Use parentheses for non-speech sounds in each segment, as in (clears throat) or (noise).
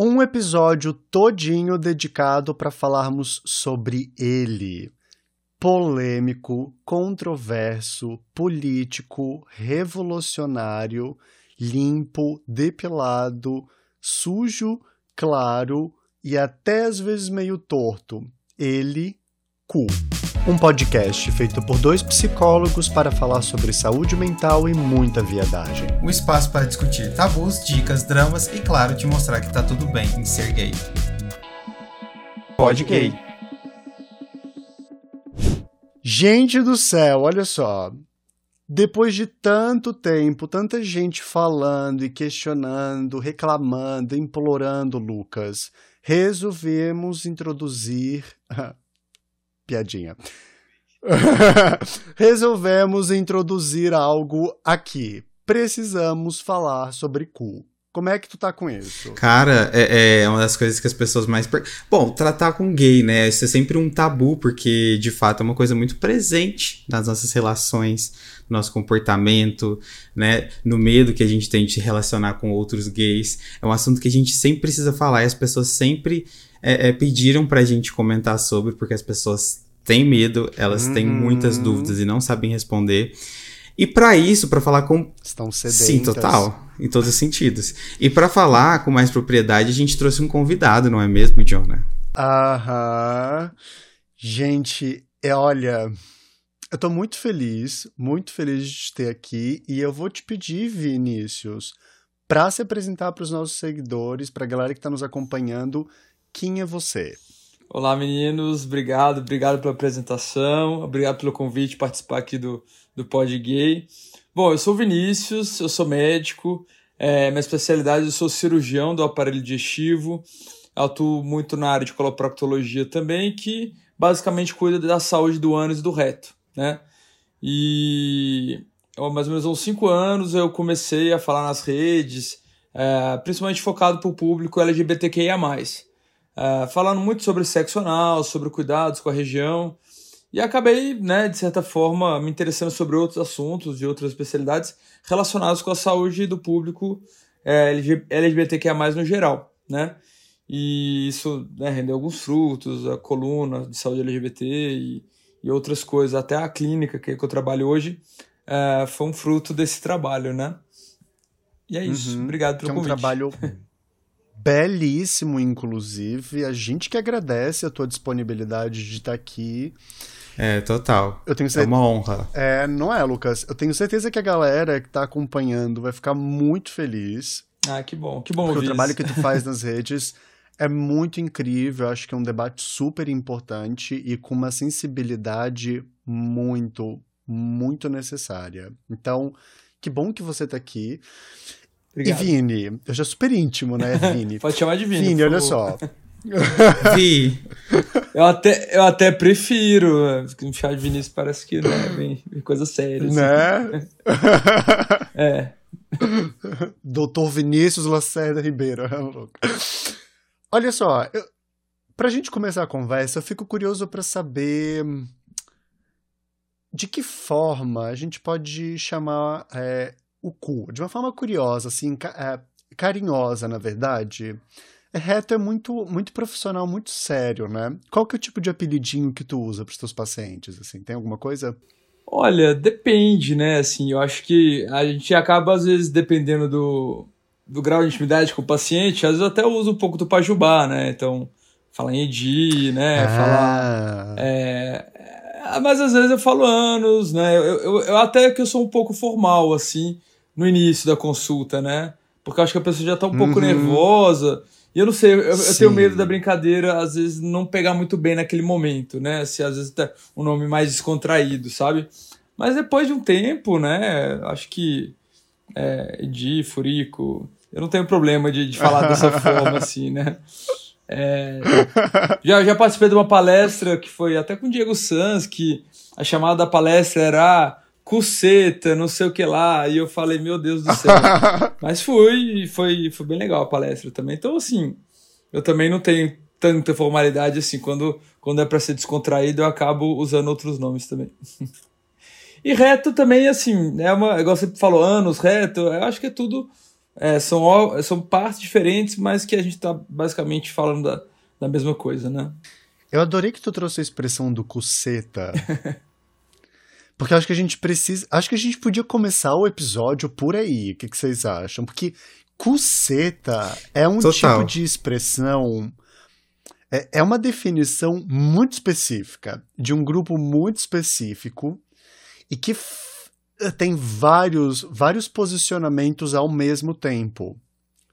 Um episódio todinho dedicado para falarmos sobre ele. Polêmico, controverso, político, revolucionário, limpo, depilado, sujo, claro e até às vezes meio torto. Ele, cu. Um podcast feito por dois psicólogos para falar sobre saúde mental e muita viadagem. Um espaço para discutir tabus, dicas, dramas e, claro, te mostrar que tá tudo bem em ser gay. Pode gay. Gente do céu, olha só. Depois de tanto tempo, tanta gente falando e questionando, reclamando, implorando, Lucas, resolvemos introduzir (laughs) piadinha. (laughs) Resolvemos introduzir algo aqui. Precisamos falar sobre cu. Como é que tu tá com isso? Cara, é, é uma das coisas que as pessoas mais. Per... Bom, tratar com gay, né? Isso é sempre um tabu, porque de fato é uma coisa muito presente nas nossas relações, no nosso comportamento, né? No medo que a gente tem de se relacionar com outros gays. É um assunto que a gente sempre precisa falar e as pessoas sempre é, é, pediram pra gente comentar sobre, porque as pessoas têm medo, elas uhum. têm muitas dúvidas e não sabem responder. E para isso, para falar com. Estão sedentas. Sim, total. Em todos os sentidos. E para falar com mais propriedade, a gente trouxe um convidado, não é mesmo, Jonah? Aham. Gente, é, olha. Eu tô muito feliz, muito feliz de te ter aqui. E eu vou te pedir, Vinícius, para se apresentar para os nossos seguidores, para a galera que está nos acompanhando, quem é você? Olá, meninos. Obrigado, obrigado pela apresentação. Obrigado pelo convite participar aqui do, do Pod Gay. Bom, eu sou Vinícius, eu sou médico. É, minha especialidade, eu sou cirurgião do aparelho digestivo. Atuo muito na área de coloproctologia também, que basicamente cuida da saúde do ânus e do reto, né? E mais ou menos uns cinco anos eu comecei a falar nas redes, é, principalmente focado para o público LGBTQIA+. Uh, falando muito sobre sexo anal, sobre cuidados com a região. E acabei, né, de certa forma, me interessando sobre outros assuntos de outras especialidades relacionados com a saúde do público é, LGBTQIA+, no geral, né? E isso né, rendeu alguns frutos, a coluna de saúde LGBT e, e outras coisas, até a clínica que, que eu trabalho hoje, é, foi um fruto desse trabalho, né? E é isso. Uhum, Obrigado pelo que é um convite. trabalho (laughs) belíssimo, inclusive. A gente que agradece a tua disponibilidade de estar aqui. É, total. Eu tenho certeza... É uma honra. É, não é, Lucas? Eu tenho certeza que a galera que está acompanhando vai ficar muito feliz. Ah, que bom, que bom. Porque o trabalho que tu faz nas (laughs) redes é muito incrível. Acho que é um debate super importante e com uma sensibilidade muito, muito necessária. Então, que bom que você está aqui. Obrigado. E Vini, eu já super íntimo, né, (laughs) Vini? Pode chamar de Vini. Vini, olha só. (laughs) Vi. Eu até, eu até prefiro. Me chamar de Vinícius parece que não é bem, coisa séria. Assim. Né? (laughs) é. Doutor Vinícius Lacerda Ribeiro. É olha só, eu, pra gente começar a conversa, eu fico curioso para saber de que forma a gente pode chamar é, o cu, de uma forma curiosa, assim, é, carinhosa, na verdade. Reto é muito, muito profissional, muito sério, né? Qual que é o tipo de apelidinho que tu usa para os teus pacientes, assim? Tem alguma coisa? Olha, depende, né? Assim, eu acho que a gente acaba, às vezes, dependendo do, do grau de intimidade com o paciente, às vezes até usa um pouco do pajubá, né? Então, fala em Edi, né? Ah. Fala... É, mas às vezes eu falo anos, né? Eu, eu, eu, até que eu sou um pouco formal, assim, no início da consulta, né? Porque eu acho que a pessoa já tá um pouco uhum. nervosa. E eu não sei, eu, eu, tenho medo da brincadeira, às vezes, não pegar muito bem naquele momento, né? Se às vezes tá um nome mais descontraído, sabe? Mas depois de um tempo, né? Acho que é, Edi, Furico, eu não tenho problema de, de falar dessa (laughs) forma, assim, né? É, já, já participei de uma palestra que foi até com o Diego Sanz, que a chamada da palestra era cuceta, não sei o que lá. E eu falei, meu Deus do céu. (laughs) Mas fui, e foi, foi bem legal a palestra também. Então, assim, eu também não tenho tanta formalidade assim. Quando, quando é para ser descontraído, eu acabo usando outros nomes também. (laughs) e reto também, assim, é uma. Igual você falou, anos, reto, eu acho que é tudo. É, são, são partes diferentes, mas que a gente está basicamente falando da, da mesma coisa, né? Eu adorei que tu trouxe a expressão do cuceta. (laughs) Porque acho que a gente precisa. Acho que a gente podia começar o episódio por aí. O que, que vocês acham? Porque cuceta é um Total. tipo de expressão. É, é uma definição muito específica, de um grupo muito específico, e que f- tem vários, vários posicionamentos ao mesmo tempo.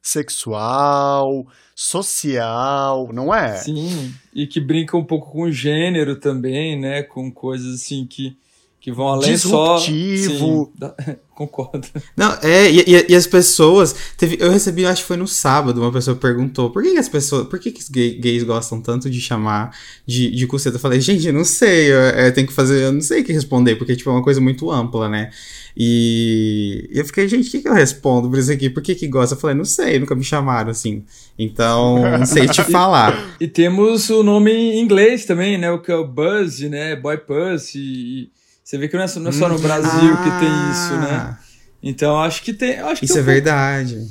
Sexual, social, não é? Sim, e que brinca um pouco com o gênero também, né? Com coisas assim que, que vão além só. Disruptivo. Sim, da- (laughs) concordo. Não, é, e, e- e as pessoas. Teve, eu recebi, acho que foi no sábado, uma pessoa perguntou por que, que as pessoas. Por que, que os gay- gays gostam tanto de chamar de, de cuceta? Eu falei, gente, eu não sei, eu, é, tem que fazer, eu não sei o que responder, porque tipo, é uma coisa muito ampla, né? E eu fiquei, gente, o que, que eu respondo por isso aqui? Por que, que gosta? Eu falei, não sei, nunca me chamaram assim. Então, não sei te (laughs) falar. E temos o nome em inglês também, né? O que é o Buzz, né? Boy Puss. E, e você vê que não é, só- não é só no Brasil que tem isso, né? Ah, Então acho que tem. Acho que Isso é pouco- verdade.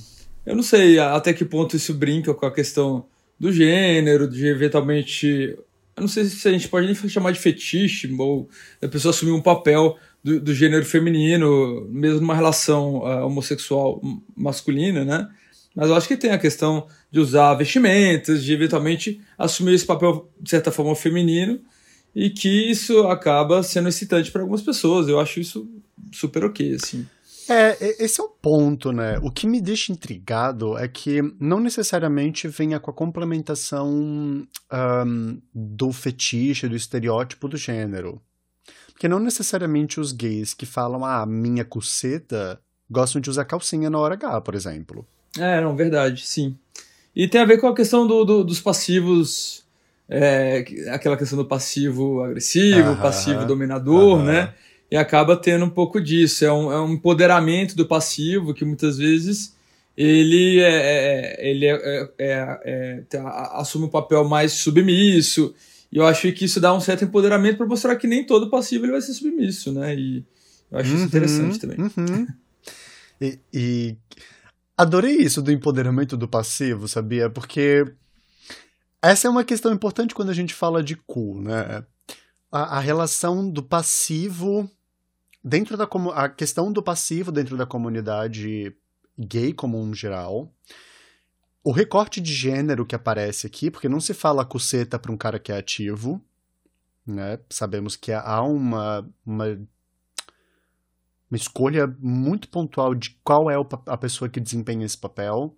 Eu não sei até que ponto isso brinca com a questão do gênero, de eventualmente. Eu não sei se a gente pode nem chamar de fetiche, ou a pessoa assumir um papel do, do gênero feminino, mesmo numa relação ah, homossexual masculina, né? Mas eu acho que tem a questão de usar vestimentas, de eventualmente assumir esse papel, de certa forma, feminino, e que isso acaba sendo excitante para algumas pessoas. Eu acho isso super ok, assim. É, esse é o ponto, né? O que me deixa intrigado é que não necessariamente venha com a complementação ahn, do fetiche, do estereótipo do gênero. Porque não necessariamente os gays que falam, ah, minha cuceta, gostam de usar calcinha na hora H, por exemplo. É, não, verdade, sim. E tem a ver com a questão do, do- dos passivos, é, que- aquela questão do passivo agressivo, Aham, passivo dominador, aham. né? E acaba tendo um pouco disso. É um, é um empoderamento do passivo que muitas vezes ele, é, é- ele é- é- é- é- assume um papel mais submisso. E eu acho que isso dá um certo empoderamento para mostrar que nem todo passivo ele vai ser submisso, né? E eu acho isso Uhum, interessante também. uhum. E, e adorei isso do empoderamento do passivo, sabia? Porque essa é uma questão importante quando a gente fala de cu, né? A, a relação do passivo dentro da a questão do passivo dentro da comunidade gay como um geral. O recorte de gênero que aparece aqui, porque não se fala cuceta para um cara que é ativo, né? Sabemos que há uma, uma uma escolha muito pontual de qual é a pessoa que desempenha esse papel.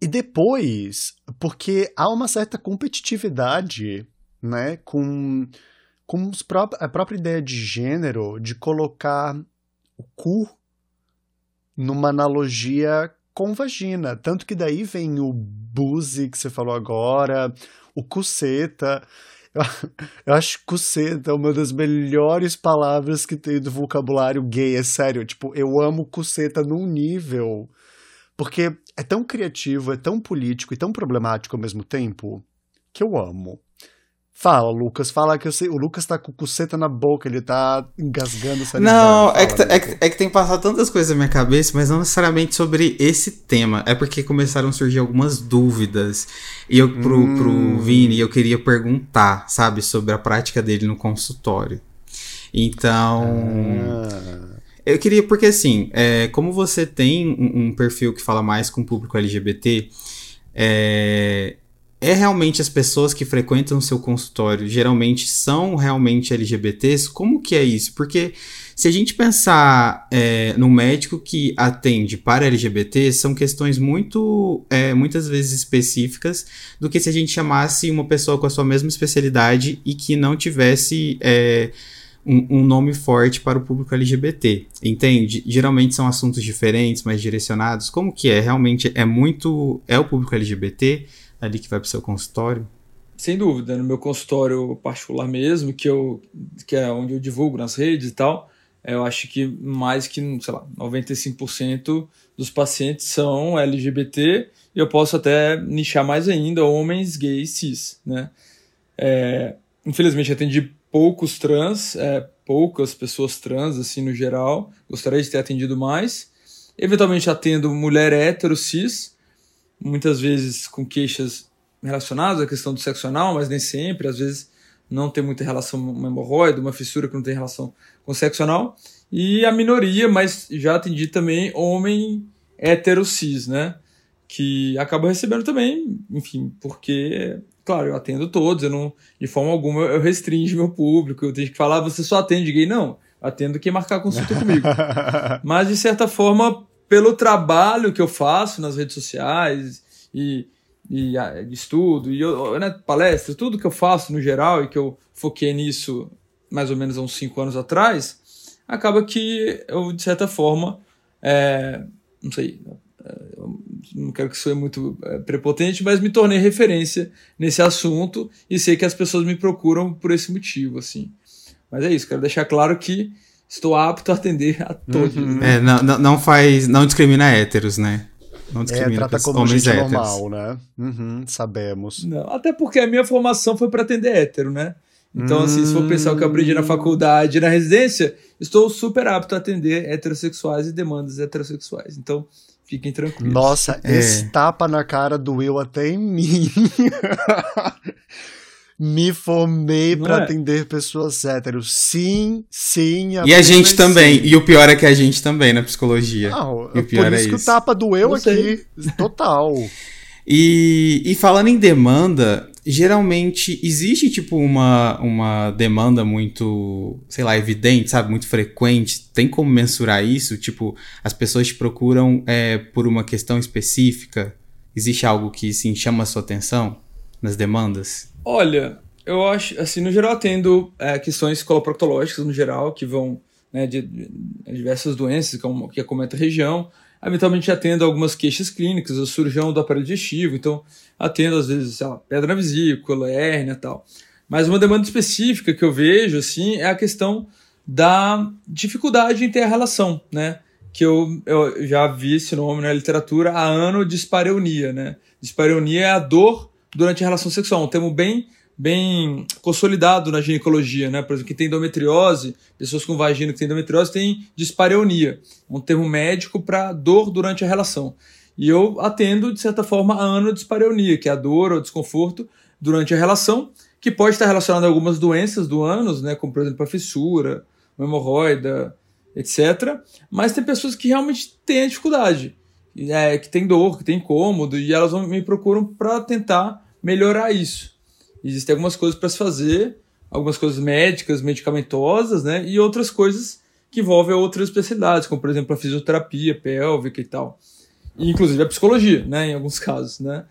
E depois, porque há uma certa competitividade, né, com, com pró- a própria ideia de gênero, de colocar o cu numa analogia com vagina. Tanto que daí vem o buzi que você falou agora, o cuceta. Eu, (laughs) eu acho cuceta uma das melhores palavras que tem do vocabulário gay, é sério. Tipo, eu amo cuceta num nível. Porque é tão criativo, é tão político e tão problemático ao mesmo tempo que eu amo. Fala, Lucas, fala que eu sei. O Lucas tá com cuceta na boca, ele tá engasgando salivando. Não, é que, tá- é, que, é que tem passado tantas coisas na minha cabeça, mas não necessariamente sobre esse tema. É porque começaram a surgir algumas dúvidas. E eu, pro, Hum. pro Vini, eu queria perguntar, sabe, sobre a prática dele no consultório. Então. Ah. Eu queria, porque assim, é, como você tem um, um perfil que fala mais com o público LGBT, é, é realmente as pessoas que frequentam o seu consultório geralmente são realmente LGBTs? Como que é isso? Porque se a gente pensar é, no médico que atende para LGBT, são questões muito, é, muitas vezes específicas do que se a gente chamasse uma pessoa com a sua mesma especialidade e que não tivesse é, um, um nome forte para o público LGBT, entende? Geralmente são assuntos diferentes, mais direcionados. Como que é? Realmente é muito... É o público LGBT ali que vai para o seu consultório? Sem dúvida, no meu consultório particular mesmo, que, eu, que é onde eu divulgo nas redes e tal, eu acho que mais que, sei lá, 95% dos pacientes são LGBT e eu posso até nichar mais ainda homens gays cis, né? É, infelizmente atendi poucos trans, é, poucas pessoas trans assim no geral, gostaria de ter atendido mais. Eventualmente atendo mulher hétero, cis, muitas vezes com queixas relacionadas à questão do sexo anal, mas nem sempre, às vezes não tem muita relação com uma hemorroida, uma fissura que não tem relação com sexo anal. E a minoria, mas já atendi também homem hétero cis, né? Que acaba recebendo também, enfim, porque, claro, eu atendo todos, eu não, de forma alguma eu restringo meu público, eu tenho que falar, você só atende gay, não, atendo quem marcar consulta comigo. (laughs) Mas, de certa forma, pelo trabalho que eu faço nas redes sociais e, e estudo, e eu, né, palestra, tudo que eu faço no geral e que eu foquei nisso mais ou menos há uns cinco anos atrás, acaba que eu, de certa forma, é, não sei, não quero que isso seja muito é, prepotente, mas me tornei referência nesse assunto e sei que as pessoas me procuram por esse motivo, assim. Mas é isso, quero deixar claro que estou apto a atender a todos. Uhum. Né? É, não, não faz, não discrimina héteros, né? Não é, discrimina é, trata como homens gente héteros. normal, né? Uhum, sabemos. Não, até porque a minha formação foi para atender hétero, né? Então, hum... assim, se for pensar o que eu aprendi na faculdade e na residência, estou super apto a atender heterossexuais e demandas heterossexuais. Então, fiquem tranquilos. Nossa, é. esse tapa na cara doeu até em mim. (laughs) Me formei para é? atender pessoas héteros. Sim, sim. E a gente também. Sim. E o pior é que a gente também na psicologia. Não, e o pior por isso é que o tapa doeu aqui. Total. E, e falando em demanda, geralmente existe tipo uma, uma demanda muito, sei lá, evidente, sabe, muito frequente. Tem como mensurar isso? Tipo, as pessoas te procuram é, por uma questão específica? Existe algo que sim chama a sua atenção nas demandas? Olha, eu acho, assim, no geral atendo é, questões coloproctológicas no geral que vão né, de, de, diversas doenças que, que acometem a região. Eventualmente atendo algumas queixas clínicas, o surjão do aparelho digestivo, então atendo às vezes, sei lá, pedra na vesícula, hérnia e tal. Mas uma demanda específica que eu vejo, assim, é a questão da dificuldade em ter a relação, né? Que eu, eu já vi esse nome na literatura há ano dispareunia, né? Dispareunia é a dor durante a relação sexual, um termo bem bem consolidado na ginecologia, né? Por exemplo, quem tem endometriose, pessoas com vagina que tem endometriose têm dispareunia, um termo médico para dor durante a relação. E eu atendo, de certa forma, a anodispareunia, que é a dor ou desconforto durante a relação, que pode estar relacionado a algumas doenças do ânus, né? Como, por exemplo, a fissura, uma hemorroida, etc. Mas tem pessoas que realmente têm a dificuldade, é, que tem dor, que tem incômodo, e elas me procuram para tentar melhorar isso. Existem algumas coisas para se fazer, algumas coisas médicas, medicamentosas, né? E outras coisas que envolvem outras especialidades, como por exemplo a fisioterapia pélvica e tal. E, inclusive a psicologia, né? Em alguns (laughs) casos, né?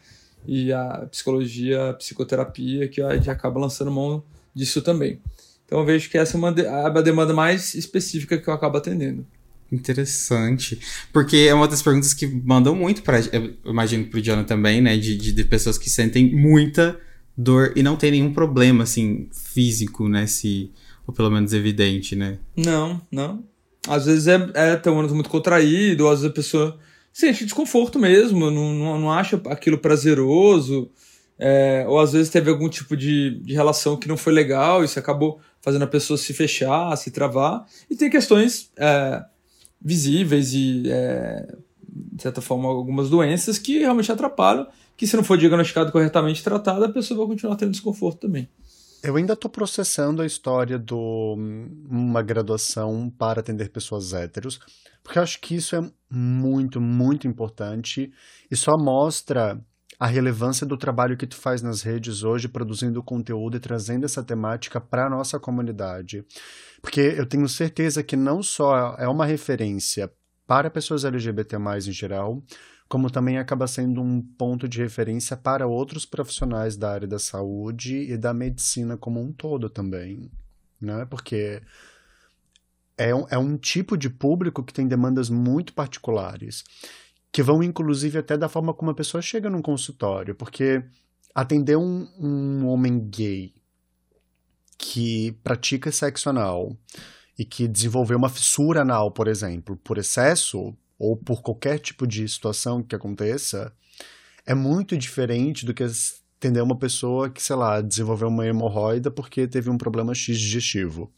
E a psicologia, a psicoterapia, que a gente acaba lançando mão disso também. Então eu vejo que essa é uma de a demanda mais específica que eu acabo atendendo. Interessante. Porque é uma das perguntas que mandam muito para, eu imagino pro Jonah também, né? De, de, de pessoas que sentem muita dor e não tem nenhum problema, assim, físico, né? Se, ou pelo menos evidente, né? Não, não. Às vezes é, é ter um ânus muito contraído, às vezes a pessoa sente desconforto mesmo, não, não, não acha aquilo prazeroso, é, ou às vezes teve algum tipo de, de relação que não foi legal, isso acabou fazendo a pessoa se fechar, se travar, e tem questões é, visíveis e, é, de certa forma, algumas doenças que realmente atrapalham que se não for diagnosticado corretamente tratado, a pessoa vai continuar tendo desconforto também. Eu ainda estou processando a história de uma graduação para atender pessoas héteros, porque eu acho que isso é muito, muito importante e só mostra a relevância do trabalho que tu faz nas redes hoje, produzindo conteúdo e trazendo essa temática para a nossa comunidade. Porque eu tenho certeza que não só é uma referência para pessoas LGBT em geral, como também acaba sendo um ponto de referência para outros profissionais da área da saúde e da medicina como um todo também, né? Porque é um, é um tipo de público que tem demandas muito particulares, que vão inclusive até da forma como a pessoa chega num consultório, porque atender um, um homem gay que pratica sexo anal e que desenvolveu uma fissura anal, por exemplo, por excesso, ou por qualquer tipo de situação que aconteça, é muito diferente do que atender uma pessoa que, sei lá, desenvolveu uma hemorroida porque teve um problema X digestivo.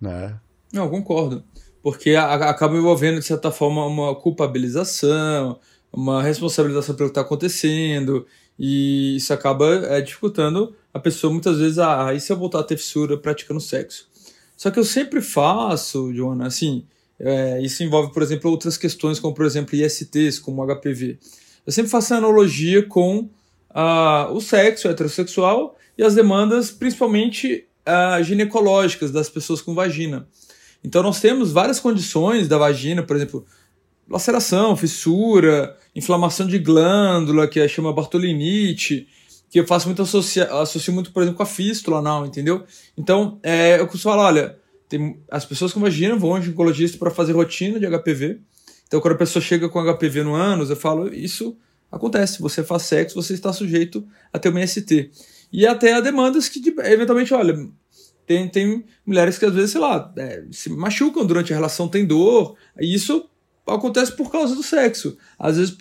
Né? Não, concordo. porque a, acaba envolvendo, de certa forma, uma culpabilização, uma responsabilização pelo que está acontecendo, e isso acaba é, dificultando a pessoa muitas vezes, ah, e se eu voltar a ter fissura praticando sexo? Só que eu sempre faço, Joana, assim, é, isso envolve, por exemplo, outras questões, como por exemplo ISTs, como HPV. Eu sempre faço analogia com ah, o sexo heterossexual e as demandas, principalmente ah, ginecológicas das pessoas com vagina. Então nós temos várias condições da vagina, por exemplo, laceração, fissura, inflamação de glândula, que é, chama bartolinite, que eu faço muito associa, associo muito, por exemplo, com a fístula anal, entendeu? Então, é, eu costumo falar, olha, tem, as pessoas com vagina vão ao ginecologista para fazer rotina de HPV. Então, quando a pessoa chega com HPV no ânus, eu falo, isso acontece, você faz sexo, você está sujeito a ter uma IST. E até demandas que, eventualmente, olha, tem, tem mulheres que às vezes, sei lá, é, se machucam durante a relação, tem dor, e isso acontece por causa do sexo. Às vezes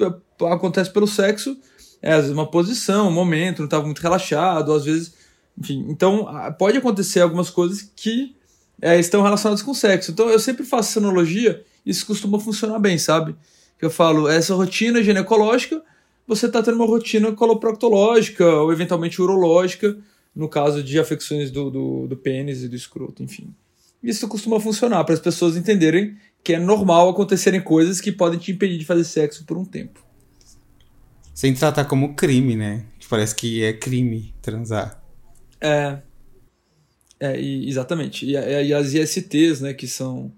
acontece pelo sexo, é, às vezes uma posição, um momento, não estava muito relaxado, às vezes. Enfim, então pode acontecer algumas coisas que é, estão relacionadas com sexo. Então eu sempre faço essa analogia, isso costuma funcionar bem, sabe? Que eu falo, essa rotina ginecológica, você está tendo uma rotina coloproctológica ou eventualmente urológica, no caso de afecções do, do, do pênis e do escroto, enfim. Isso costuma funcionar para as pessoas entenderem que é normal acontecerem coisas que podem te impedir de fazer sexo por um tempo. Sem tratar como crime, né? Parece que é crime transar. É. É, e, exatamente. E, e, as ISTs, né, que são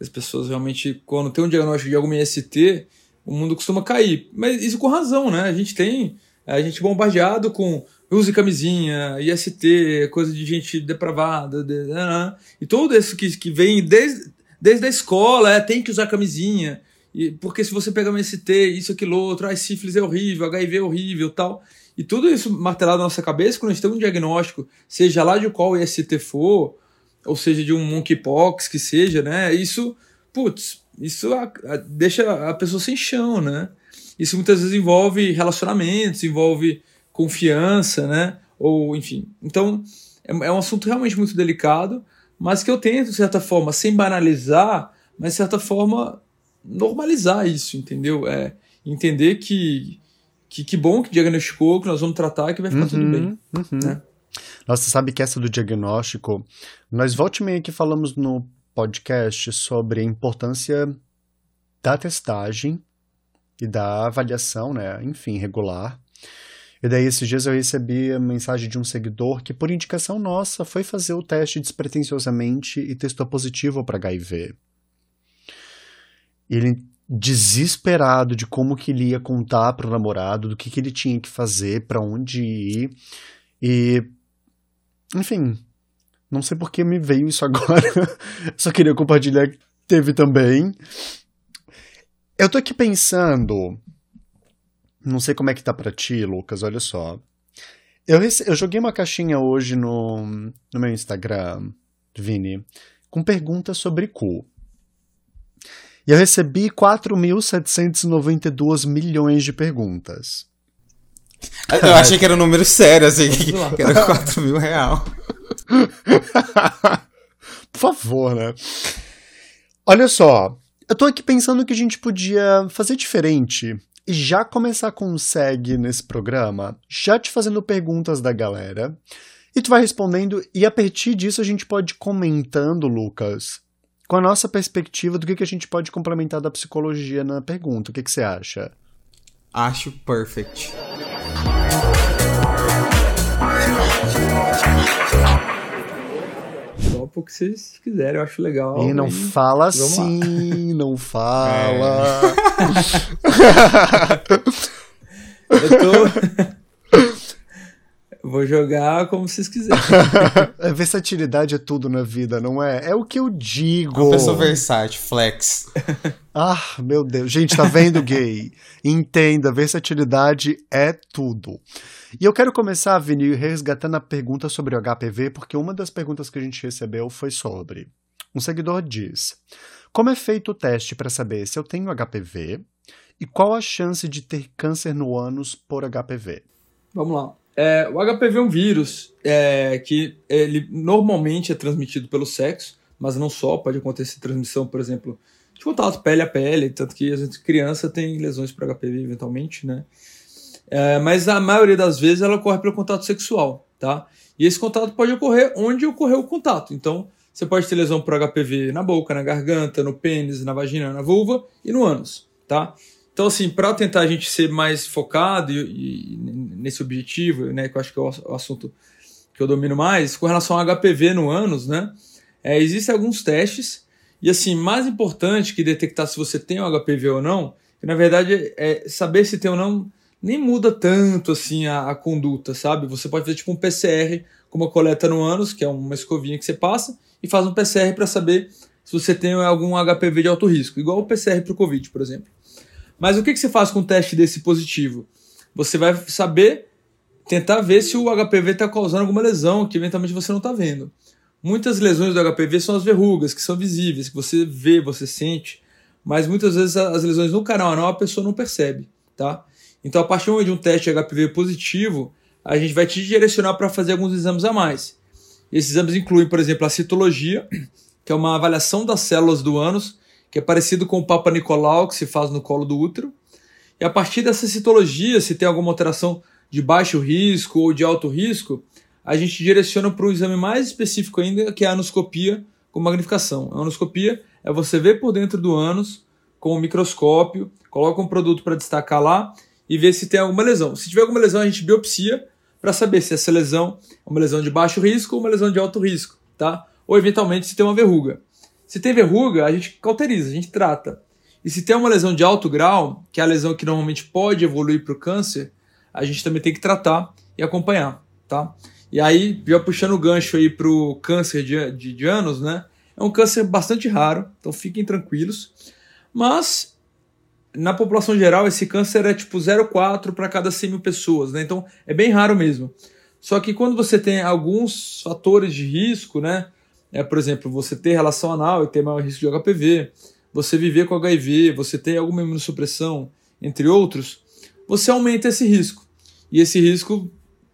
as pessoas realmente, quando tem um diagnóstico de alguma IST, o mundo costuma cair. Mas isso com razão, né? A gente tem a gente bombardeado com use camisinha, IST, coisa de gente depravada, de, de, de, e tudo isso que, que vem desde desde a escola, é, tem que usar camisinha. E, porque se você pegar um ST, isso, aquilo, outro, ah, sífilis é horrível, HIV é horrível tal. E tudo isso martelado na nossa cabeça, quando a gente tem um diagnóstico, seja lá de qual IST for, ou seja, de um monkeypox que seja, né? Isso, putz, isso a, a, deixa a pessoa sem chão, né? Isso muitas vezes envolve relacionamentos, envolve confiança, né? Ou, enfim. Então, é, é um assunto realmente muito delicado mas que eu tento, de certa forma, sem banalizar, mas de certa forma normalizar isso, entendeu? É, entender que, que que bom que diagnosticou, que nós vamos tratar, que vai ficar uhum, tudo bem. Uhum. Né? Nossa, sabe que essa do diagnóstico, nós volte meio que falamos no podcast sobre a importância da testagem e da avaliação, né, enfim, regular e daí, esses dias eu recebi a mensagem de um seguidor que, por indicação nossa, foi fazer o teste despretensiosamente e testou positivo para HIV. Ele desesperado de como que ele ia contar para o namorado, do que, que ele tinha que fazer, para onde ir. E, enfim, não sei por que me veio isso (laughs) agora. Só queria compartilhar que teve também. Eu tô aqui pensando não sei como é que tá pra ti, Lucas, olha só. Eu, eu joguei uma caixinha hoje no, no meu Instagram, Vini, com perguntas sobre cu. E eu recebi 4.792 milhões de perguntas. Eu achei que era um número sério, assim, que era 4 mil real. (laughs) Por favor, né? Olha só, eu tô aqui pensando que a gente podia fazer diferente e já começar com o segue nesse programa, já te fazendo perguntas da galera. E tu vai respondendo, e a partir disso a gente pode ir comentando, Lucas, com a nossa perspectiva do que, que a gente pode complementar da psicologia na pergunta. O que, que você acha? Acho perfect. topo o que vocês quiserem, eu acho legal. E não fala assim, (laughs) não fala. É. (laughs) eu tô. (laughs) Vou jogar como vocês quiserem. A (laughs) versatilidade é tudo na vida, não é? É o que eu digo. Uma pessoa versátil, flex. (laughs) Ah, meu Deus. Gente, tá vendo, gay? Entenda, versatilidade é tudo. E eu quero começar, Vini, resgatando a pergunta sobre o HPV, porque uma das perguntas que a gente recebeu foi sobre. Um seguidor diz: Como é feito o teste para saber se eu tenho HPV e qual a chance de ter câncer no ânus por HPV? Vamos lá. É, o HPV é um vírus é, que ele normalmente é transmitido pelo sexo, mas não só, pode acontecer transmissão, por exemplo, de contato pele a pele, tanto que a gente, criança tem lesões por HPV eventualmente, né? É, mas a maioria das vezes ela ocorre pelo contato sexual, tá? E esse contato pode ocorrer onde ocorreu o contato. Então, você pode ter lesão por HPV na boca, na garganta, no pênis, na vagina, na vulva e no ânus, tá? Então, assim, para tentar a gente ser mais focado e, e, nesse objetivo, né, que eu acho que é o assunto que eu domino mais, com relação ao HPV no ânus, né, é, existem alguns testes, e assim, mais importante que detectar se você tem o HPV ou não, que na verdade é saber se tem ou não, nem muda tanto assim a, a conduta, sabe? Você pode fazer tipo um PCR com uma coleta no ânus, que é uma escovinha que você passa, e faz um PCR para saber se você tem algum HPV de alto risco, igual o PCR para o Covid, por exemplo. Mas o que, que você faz com um teste desse positivo? Você vai saber, tentar ver se o HPV está causando alguma lesão que eventualmente você não está vendo. Muitas lesões do HPV são as verrugas, que são visíveis, que você vê, você sente, mas muitas vezes as lesões no canal anal a pessoa não percebe, tá? Então, a partir de um teste HPV positivo, a gente vai te direcionar para fazer alguns exames a mais. Esses exames incluem, por exemplo, a citologia, que é uma avaliação das células do ânus que é parecido com o Papa Nicolau, que se faz no colo do útero. E a partir dessa citologia, se tem alguma alteração de baixo risco ou de alto risco, a gente direciona para um exame mais específico ainda, que é a anoscopia com magnificação. A anoscopia é você ver por dentro do ânus com o um microscópio, coloca um produto para destacar lá e ver se tem alguma lesão. Se tiver alguma lesão, a gente biopsia para saber se essa lesão é uma lesão de baixo risco ou uma lesão de alto risco, tá? Ou eventualmente se tem uma verruga. Se tem verruga, a gente cauteriza, a gente trata. E se tem uma lesão de alto grau, que é a lesão que normalmente pode evoluir para o câncer, a gente também tem que tratar e acompanhar, tá? E aí, já puxando o gancho aí para o câncer de, de, de anos, né? É um câncer bastante raro, então fiquem tranquilos. Mas, na população geral, esse câncer é tipo 0,4 para cada 100 mil pessoas, né? Então, é bem raro mesmo. Só que quando você tem alguns fatores de risco, né? É, por exemplo, você ter relação anal e ter maior risco de HPV, você viver com HIV, você ter alguma imunossupressão, entre outros, você aumenta esse risco. E esse risco,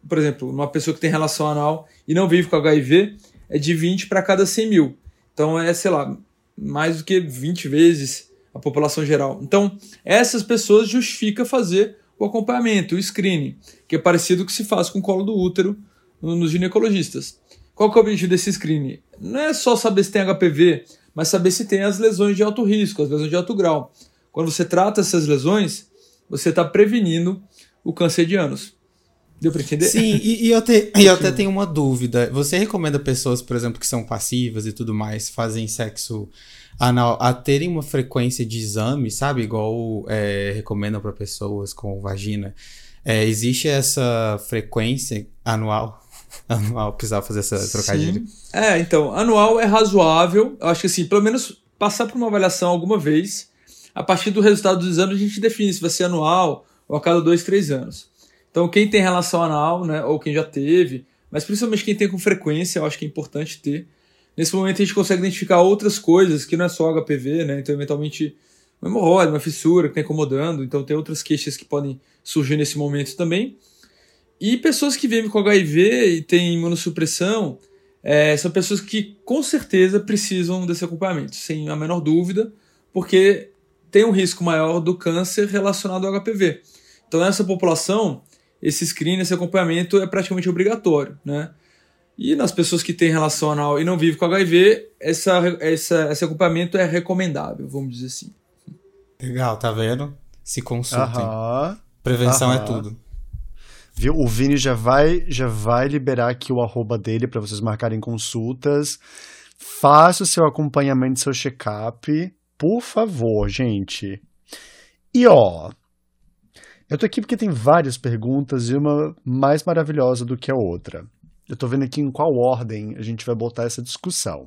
por exemplo, uma pessoa que tem relação anal e não vive com HIV, é de 20 para cada 100 mil. Então é, sei lá, mais do que 20 vezes a população geral. Então, essas pessoas justifica fazer o acompanhamento, o screening, que é parecido com o que se faz com o colo do útero nos ginecologistas. Qual que é o objetivo desse screening? Não é só saber se tem HPV, mas saber se tem as lesões de alto risco, as lesões de alto grau. Quando você trata essas lesões, você está prevenindo o câncer de ânus. Deu para entender? Sim, e, e eu, te, eu até tenho uma dúvida. Você recomenda pessoas, por exemplo, que são passivas e tudo mais, fazem sexo anal, a terem uma frequência de exame, sabe? Igual é, recomendam para pessoas com vagina. É, existe essa frequência anual? (laughs) anual, precisava fazer essa trocadilho. É, então, anual é razoável. Eu acho que assim, pelo menos passar por uma avaliação alguma vez. A partir do resultado dos exames, a gente define se vai ser anual ou a cada dois, três anos. Então, quem tem relação anal, né, ou quem já teve, mas principalmente quem tem com frequência, eu acho que é importante ter. Nesse momento, a gente consegue identificar outras coisas que não é só HPV, né? Então, eventualmente, uma hemorroida, uma fissura que está incomodando. Então, tem outras queixas que podem surgir nesse momento também. E pessoas que vivem com HIV e têm imunossupressão é, são pessoas que com certeza precisam desse acompanhamento, sem a menor dúvida, porque tem um risco maior do câncer relacionado ao HPV. Então, nessa população, esse screening, esse acompanhamento é praticamente obrigatório, né? E nas pessoas que têm relação anal e não vivem com HIV, essa, essa, esse acompanhamento é recomendável, vamos dizer assim. Legal, tá vendo? Se consultem. Prevenção é tudo. Viu? O Vini já vai, já vai liberar aqui o arroba dele para vocês marcarem consultas. Faça o seu acompanhamento, seu check-up, por favor, gente. E ó, eu tô aqui porque tem várias perguntas e uma mais maravilhosa do que a outra. Eu tô vendo aqui em qual ordem a gente vai botar essa discussão.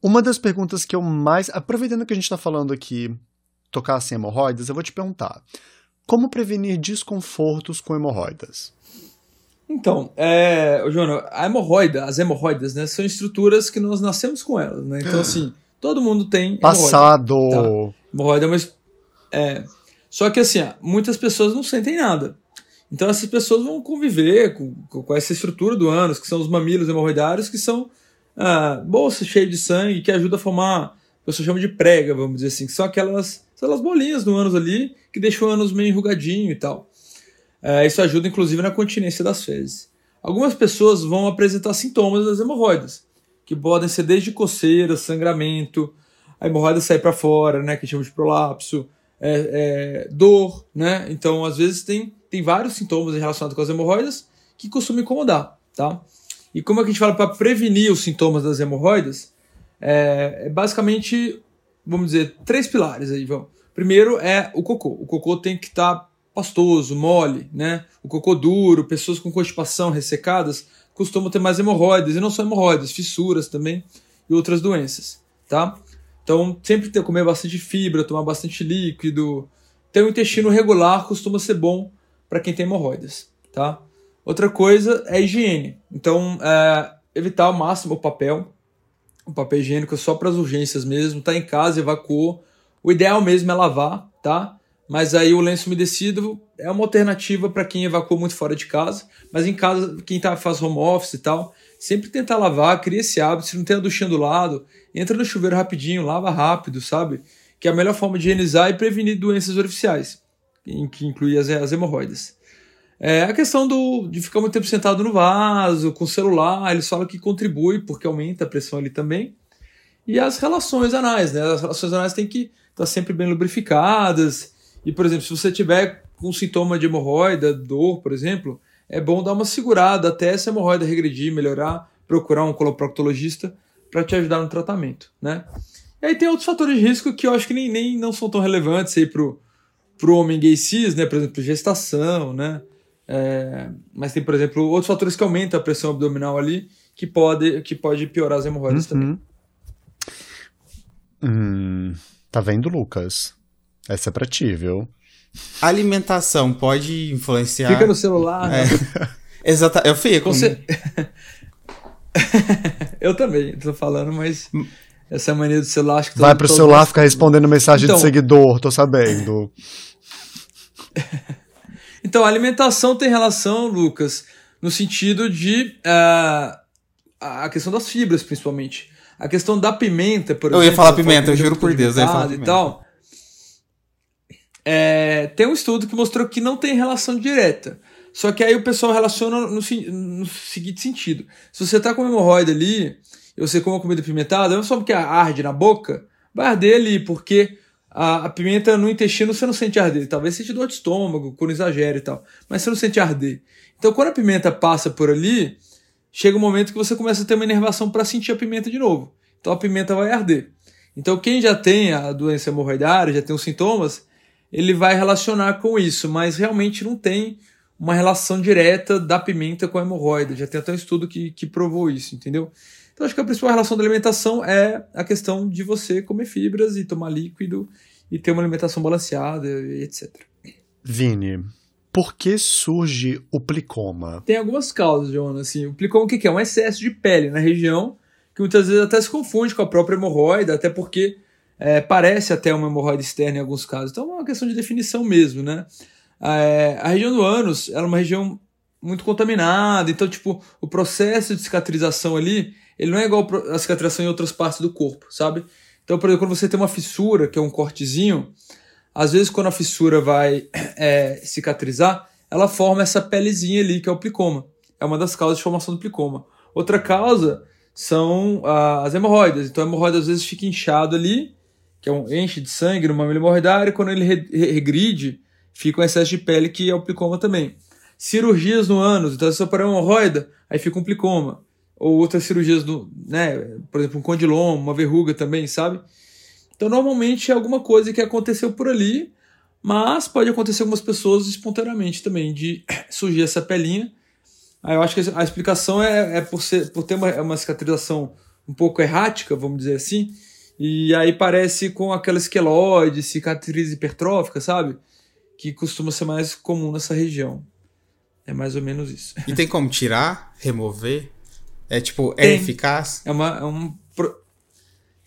Uma das perguntas que eu mais. Aproveitando que a gente tá falando aqui, tocar sem hemorroidas, eu vou te perguntar. Como prevenir desconfortos com hemorroidas? Então, é, João, a hemorroida, as hemorroidas, né, são estruturas que nós nascemos com elas, né? Então, assim, todo mundo tem Passado. Hemorroida, tá? hemorroida é uma... É, só que, assim, muitas pessoas não sentem nada. Então, essas pessoas vão conviver com, com essa estrutura do ânus, que são os mamilos hemorroidários, que são uh, bolsa cheia de sangue que ajuda a formar, o que eu chamo de prega, vamos dizer assim, que são aquelas, são aquelas bolinhas no ânus ali que deixam o ânus meio enrugadinho e tal. Uh, isso ajuda inclusive na continência das fezes. Algumas pessoas vão apresentar sintomas das hemorroidas, que podem ser desde coceira, sangramento, a hemorroida sair para fora, né, que chama de prolapso, é, é, dor, né? Então, às vezes tem, tem vários sintomas relacionados com as hemorroidas que costumam incomodar, tá? E como é que a gente fala para prevenir os sintomas das hemorroidas? É, é, basicamente, vamos dizer, três pilares aí, vamos. Primeiro é o cocô. O cocô tem que estar tá pastoso, mole, né? O cocô duro, pessoas com constipação, ressecadas, costumam ter mais hemorroidas, e não só hemorroidas, fissuras também e outras doenças, tá? Então, sempre ter, comer bastante fibra, tomar bastante líquido. Ter um intestino regular costuma ser bom para quem tem hemorroidas, tá? Outra coisa é higiene. Então, é, evitar ao máximo o papel. O papel higiênico é só para as urgências mesmo. Tá em casa, evacuou. O ideal mesmo é lavar, tá? Mas aí o lenço umedecido é uma alternativa para quem evacuou muito fora de casa. Mas em casa, quem tá, faz home office e tal, sempre tentar lavar, cria esse hábito. Se não tem a duchinha do lado, entra no chuveiro rapidinho, lava rápido, sabe? Que é a melhor forma de higienizar e prevenir doenças orificiais, que inclui as, as hemorroidas. É a questão do, de ficar muito tempo sentado no vaso, com o celular, eles falam que contribui, porque aumenta a pressão ali também. E as relações anais, né? As relações anais têm que estar sempre bem lubrificadas. E, por exemplo, se você tiver com sintoma de hemorroida, dor, por exemplo, é bom dar uma segurada até essa hemorroida regredir, melhorar, procurar um coloproctologista para te ajudar no tratamento, né? E aí tem outros fatores de risco que eu acho que nem, nem não são tão relevantes aí pro, pro homem gay cis, né? Por exemplo, gestação, né? É, mas tem, por exemplo, outros fatores que aumentam a pressão abdominal ali que pode, que pode piorar as hemorroidas uhum. também. Hum, tá vendo, Lucas? Essa é pra ti, viu? alimentação pode influenciar. Fica no celular. É. (laughs) Exato, eu fico. Você... (laughs) eu também, tô falando, mas essa mania do celular acho que Vai pro celular ficar respondendo mensagem então... de seguidor, tô sabendo. (laughs) então, a alimentação tem relação, Lucas, no sentido de uh, a questão das fibras, principalmente. A questão da pimenta, por eu exemplo. Eu ia falar pimenta, eu juro por Deus, eu ia falar pimenta. e tal é, tem um estudo que mostrou que não tem relação direta. Só que aí o pessoal relaciona no, no seguinte sentido: se você tá com hemorroida ali, e você come uma comida pimentada, não só porque arde na boca, vai arder ali, porque a, a, pimenta no intestino você não sente arder. Talvez sente dor de estômago, quando exagera e tal, mas você não sente arder. Então quando a pimenta passa por ali, chega um momento que você começa a ter uma inervação para sentir a pimenta de novo. Então a pimenta vai arder. Então quem já tem a doença hemorroidária, já tem os sintomas, ele vai relacionar com isso, mas realmente não tem uma relação direta da pimenta com a hemorroida. Já tem até um estudo que, que provou isso, entendeu? Então acho que a principal relação da alimentação é a questão de você comer fibras e tomar líquido e ter uma alimentação balanceada, etc. Vini, por que surge o plicoma? Tem algumas causas, Jonas. Assim, o plicoma o que é? Um excesso de pele na região, que muitas vezes até se confunde com a própria hemorroida, até porque é, parece até uma hemorroida externa em alguns casos. Então é uma questão de definição mesmo, né? É, a região do ânus é uma região muito contaminada, então, tipo, o processo de cicatrização ali, ele não é igual a cicatrização em outras partes do corpo, sabe? Então, por exemplo, quando você tem uma fissura, que é um cortezinho, às vezes quando a fissura vai (clears throat) é, cicatrizar, ela forma essa pelezinha ali, que é o plicoma. É uma das causas de formação do plicoma. Outra causa são ah, as hemorroidas. Então, a hemorroida às vezes fica inchado ali, que é um enche de sangue no mamilo hemorroidário, e quando ele regride, fica um excesso de pele, que é o plicoma também. Cirurgias no ânus, então se você operar uma hemorroida, aí fica um plicoma. Ou outras cirurgias, do, né, por exemplo, um condiloma, uma verruga também, sabe? Então normalmente é alguma coisa que aconteceu por ali, mas pode acontecer algumas pessoas espontaneamente também, de (coughs) surgir essa pelinha. Aí eu acho que a explicação é, é por, ser, por ter uma, uma cicatrização um pouco errática, vamos dizer assim, e aí parece com aquela esqueloide, cicatriz hipertrófica, sabe? Que costuma ser mais comum nessa região. É mais ou menos isso. E tem como tirar, remover? É tipo, é tem. eficaz? É uma. É um...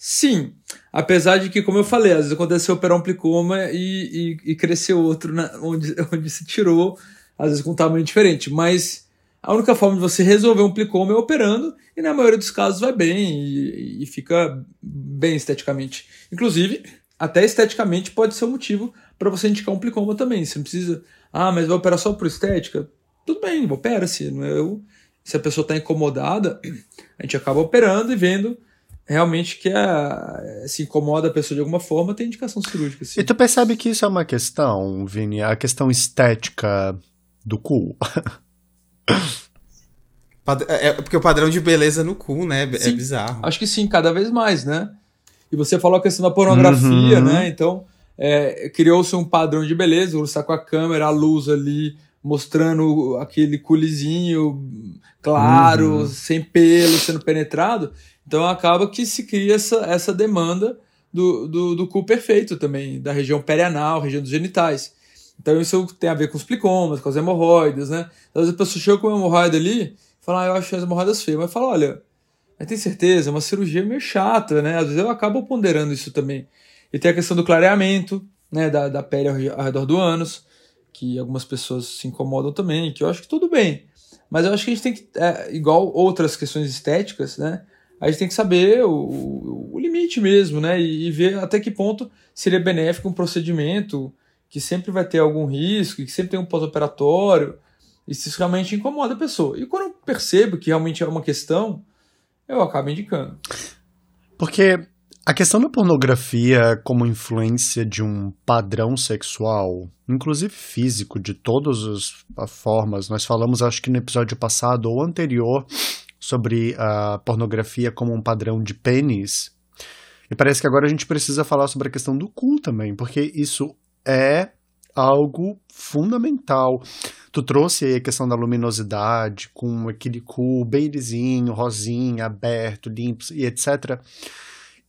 Sim. Apesar de que, como eu falei, às vezes acontece operar um plicoma e, e, e crescer outro na, onde, (laughs) onde se tirou, às vezes com um tamanho diferente. Mas a única forma de você resolver um plicoma é operando, e na maioria dos casos vai bem e, e fica bem esteticamente. Inclusive, até esteticamente pode ser um motivo para você indicar um plicoma também. Você não precisa, ah, mas vai operar só por estética? Tudo bem, opera-se. Eu, se a pessoa está incomodada, (clears throat) a gente acaba operando e vendo realmente que a, se incomoda a pessoa de alguma forma, tem indicação cirúrgica. Sim. E tu percebe que isso é uma questão, Vini, a questão estética do cu. (laughs) É, é porque o padrão de beleza no cu, né? É sim, bizarro. Acho que sim, cada vez mais, né? E você falou a questão da pornografia, uhum. né? Então, é, criou-se um padrão de beleza, você está com a câmera, a luz ali, mostrando aquele culizinho claro, uhum. sem pelo, sendo penetrado. Então acaba que se cria essa, essa demanda do, do, do cu perfeito também, da região perianal, região dos genitais. Então isso tem a ver com os plicomas, com as hemorroidas, né? Às vezes a pessoa chega com uma hemorroida ali e fala, ah, eu acho as hemorroidas feias. Mas fala, olha, mas tem certeza, é uma cirurgia meio chata, né? Às vezes eu acabo ponderando isso também. E tem a questão do clareamento, né, da, da pele ao, ao redor do ânus, que algumas pessoas se incomodam também, que eu acho que tudo bem. Mas eu acho que a gente tem que, é, igual outras questões estéticas, né? A gente tem que saber o, o limite mesmo, né? E, e, ver até que ponto seria benéfico um procedimento que sempre vai ter algum risco, que sempre tem um pós-operatório, e se isso realmente incomoda a pessoa. E quando eu percebo que realmente é uma questão, eu acabo indicando. Porque a questão da pornografia como influência de um padrão sexual, inclusive físico, de todas as formas, nós falamos, acho que no episódio passado ou anterior, sobre a pornografia como um padrão de pênis. E parece que agora a gente precisa falar sobre a questão do cu também, porque isso é algo fundamental. Tu trouxe aí a questão da luminosidade, com aquele cu bem lisinho, rosinha, aberto, limpo e etc.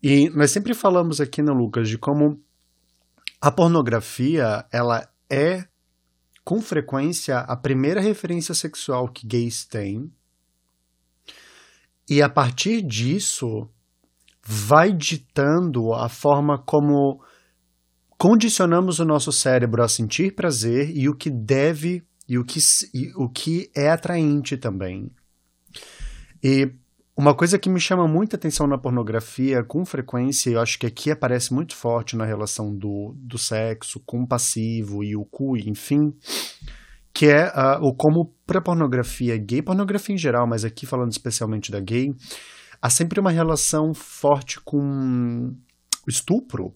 E nós sempre falamos aqui, né, Lucas, de como a pornografia, ela é, com frequência, a primeira referência sexual que gays têm. E a partir disso, vai ditando a forma como condicionamos o nosso cérebro a sentir prazer e o que deve e o que, e o que é atraente também. E uma coisa que me chama muita atenção na pornografia, com frequência, eu acho que aqui aparece muito forte na relação do, do sexo com o passivo e o cu, enfim, que é uh, o como para pornografia gay, pornografia em geral, mas aqui falando especialmente da gay, há sempre uma relação forte com estupro.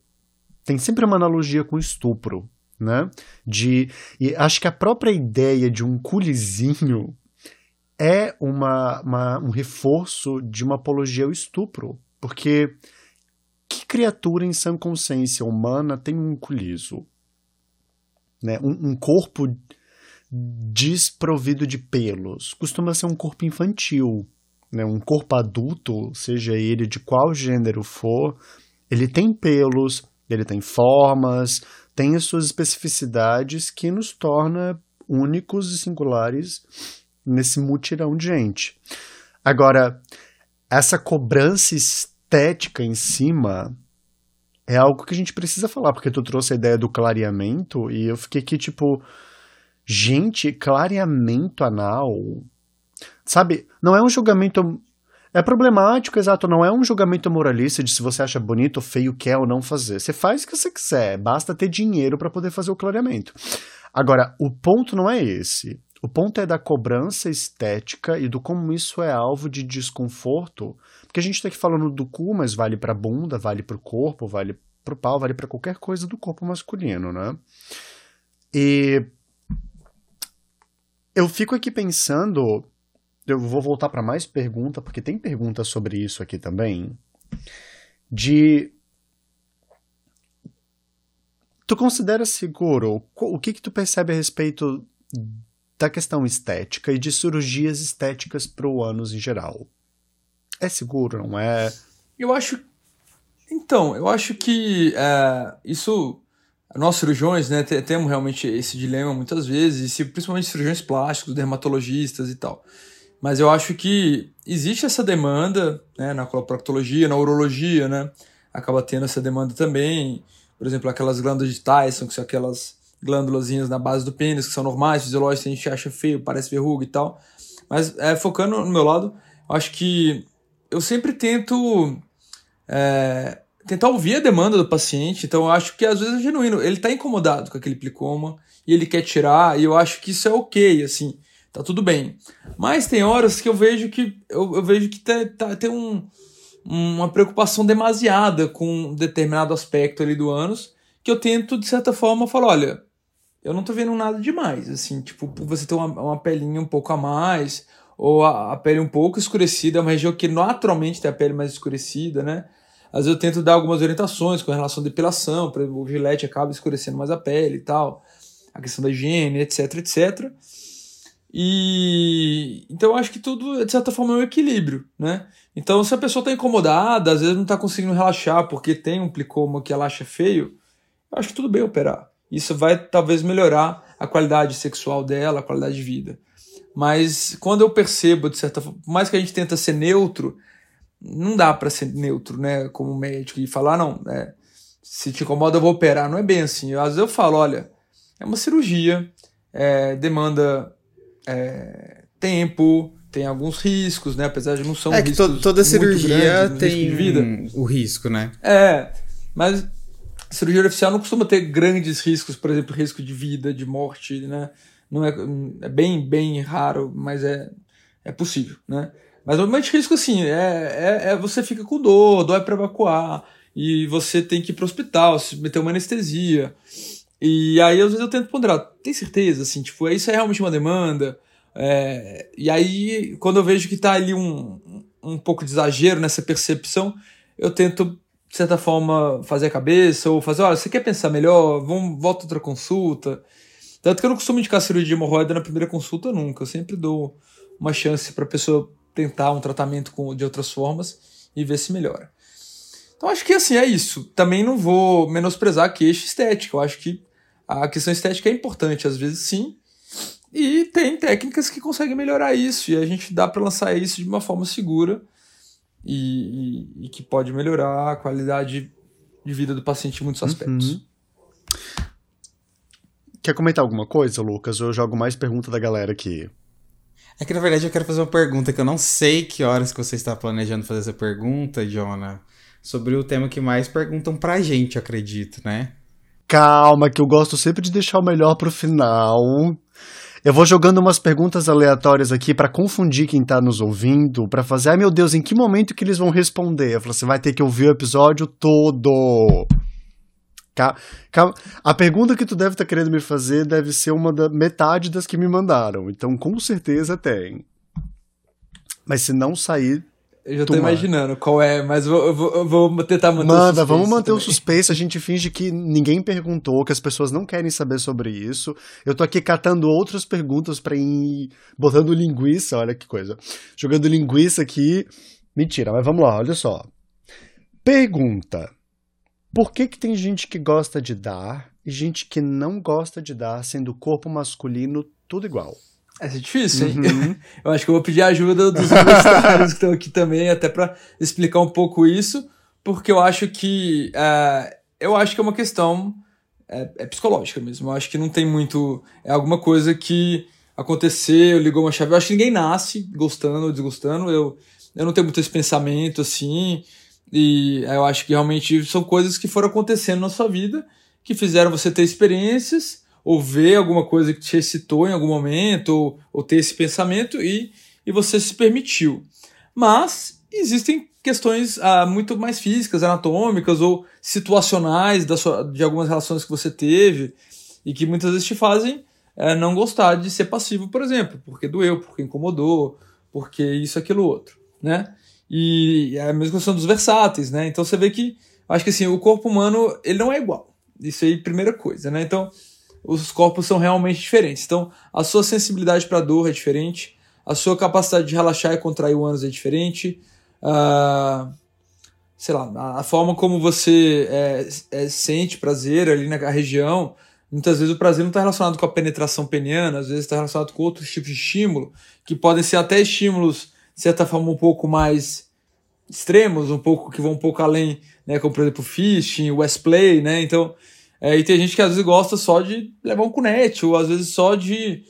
Tem sempre uma analogia com estupro, né? De, e acho que a própria ideia de um culizinho é uma, uma, um reforço de uma apologia ao estupro. Porque que criatura em sã consciência humana tem um culiso? Né? Um, um corpo desprovido de pelos. Costuma ser um corpo infantil. Né? Um corpo adulto, seja ele de qual gênero for, ele tem pelos, ele tem formas, tem as suas especificidades que nos torna únicos e singulares nesse mutirão de gente. Agora, essa cobrança estética em cima é algo que a gente precisa falar, porque tu trouxe a ideia do clareamento e eu fiquei aqui tipo, gente, clareamento anal, sabe? Não é um julgamento é problemático, exato, não é um julgamento moralista de se você acha bonito ou feio, quer ou não fazer. Você faz o que você quiser, basta ter dinheiro para poder fazer o clareamento. Agora, o ponto não é esse. O ponto é da cobrança estética e do como isso é alvo de desconforto. Porque a gente está aqui falando do cu, mas vale para bunda, vale para o corpo, vale para o pau, vale para qualquer coisa do corpo masculino, né? E eu fico aqui pensando, eu vou voltar para mais pergunta, porque tem perguntas sobre isso aqui também, de Tu considera seguro? O que que tu percebe a respeito da questão estética e de cirurgias estéticas para o ânus em geral. É seguro, não é? Eu acho. Então, eu acho que é, isso. Nós cirurgiões, né, temos realmente esse dilema muitas vezes, principalmente cirurgiões plásticos, dermatologistas e tal. Mas eu acho que existe essa demanda, né, na coloproctologia, na urologia, né, acaba tendo essa demanda também. Por exemplo, aquelas glândulas de Tyson, que são aquelas glândulas na base do pênis, que são normais, fisiológicas, a gente acha feio, parece verruga e tal. Mas é, focando no meu lado, acho que eu sempre tento é, tentar ouvir a demanda do paciente. Então eu acho que às vezes é genuíno. Ele está incomodado com aquele plicoma e ele quer tirar, e eu acho que isso é ok, assim, tá tudo bem. Mas tem horas que eu vejo que eu, eu vejo que tá, tá, tem um, uma preocupação demasiada com um determinado aspecto ali do ânus, que eu tento, de certa forma, falar, olha, eu não tô vendo nada demais, assim, tipo, você ter uma, uma pelinha um pouco a mais, ou a, a pele um pouco escurecida, uma região que naturalmente tem a pele mais escurecida, né? Às vezes eu tento dar algumas orientações com relação à depilação, exemplo, o gilete acaba escurecendo mais a pele e tal, a questão da higiene, etc, etc. E então eu acho que tudo, de certa forma, é um equilíbrio, né? Então, se a pessoa está incomodada, às vezes não está conseguindo relaxar porque tem um plicoma que ela acha feio, eu acho que tudo bem operar. Isso vai talvez melhorar a qualidade sexual dela, a qualidade de vida. Mas quando eu percebo, de certa forma, por mais que a gente tenta ser neutro, não dá para ser neutro, né, como médico, e falar, não, é, se te incomoda eu vou operar. Não é bem assim. Às vezes eu falo, olha, é uma cirurgia, é, demanda é, tempo, tem alguns riscos, né, apesar de não são É que to toda cirurgia grandes, tem vida. o risco, né? É, mas cirurgia artificial não costuma ter grandes riscos, por exemplo, risco de vida, de morte, né? Não é, é bem, bem raro, mas é, é possível, né? Mas normalmente risco assim, é, é, é você fica com dor, é para evacuar, e você tem que ir pro hospital, se meter uma anestesia. E aí, às vezes, eu tento ponderar, tem certeza, assim, tipo, isso é realmente uma demanda? É, e aí, quando eu vejo que tá ali um, um pouco de exagero nessa percepção, eu tento, de certa forma, fazer a cabeça, ou fazer, olha, você quer pensar melhor? Vamos, volta outra consulta. Tanto que eu não costumo indicar cirurgia de hemorroida na primeira consulta nunca. Eu sempre dou uma chance para pessoa tentar um tratamento com, de outras formas e ver se melhora. Então acho que assim é isso. Também não vou menosprezar a queixa estética. Eu acho que a questão estética é importante, às vezes sim. E tem técnicas que conseguem melhorar isso. E a gente dá para lançar isso de uma forma segura e, e, e, que pode melhorar a qualidade de vida do paciente em muitos aspectos. Uhum. Quer comentar alguma coisa, Lucas? Ou eu jogo mais pergunta da galera aqui? É que na verdade eu quero fazer uma pergunta que eu não sei que horas que você está planejando fazer essa pergunta, Jonah, sobre o tema que mais perguntam pra gente, acredito, né? Calma, que eu gosto sempre de deixar o melhor pro final. Eu vou jogando umas perguntas aleatórias aqui para confundir quem tá nos ouvindo, para fazer, ai meu Deus, em que momento que eles vão responder? Eu falo, você vai ter que ouvir o episódio todo. A pergunta que tu deve estar tá querendo me fazer deve ser uma da metade das que me mandaram. Então, com certeza tem. Mas se não sair. Eu já tô imaginando qual é, mas eu vou, eu vou tentar manter Manda, o vamos manter também. o suspense. A gente finge que ninguém perguntou, que as pessoas não querem saber sobre isso. Eu tô aqui catando outras perguntas para ir botando linguiça, olha que coisa. Jogando linguiça aqui. Mentira, mas vamos lá, olha só. Pergunta. Por que, que tem gente que gosta de dar e gente que não gosta de dar, sendo o corpo masculino tudo igual? Essa é difícil, hein? Uhum. (laughs) Eu acho que eu vou pedir ajuda dos universitários que estão aqui também, até para explicar um pouco isso, porque eu acho que uh, eu acho que é uma questão é, é, psicológica mesmo. Eu acho que não tem muito. É alguma coisa que aconteceu, ligou uma chave. Eu acho que ninguém nasce gostando ou desgostando. Eu, eu não tenho muito esse pensamento assim. E eu acho que realmente são coisas que foram acontecendo na sua vida, que fizeram você ter experiências, ou ver alguma coisa que te excitou em algum momento, ou, ou ter esse pensamento, e, e você se permitiu. Mas existem questões ah, muito mais físicas, anatômicas ou situacionais da sua, de algumas relações que você teve, e que muitas vezes te fazem é, não gostar de ser passivo, por exemplo, porque doeu, porque incomodou, porque isso, aquilo, outro, né? E é a mesma questão dos versáteis, né? Então você vê que, acho que assim, o corpo humano, ele não é igual. Isso aí, primeira coisa, né? Então, os corpos são realmente diferentes. Então, a sua sensibilidade para dor é diferente, a sua capacidade de relaxar e contrair o ânus é diferente, uh, sei lá, a forma como você é, é, sente prazer ali na região. Muitas vezes o prazer não está relacionado com a penetração peniana, às vezes está relacionado com outros tipos de estímulo, que podem ser até estímulos de certa forma, um pouco mais extremos, um pouco que vão um pouco além, né? Como, por exemplo, Fishing, Westplay, né? Então, é, e tem gente que às vezes gosta só de levar um cunete, ou às vezes só de,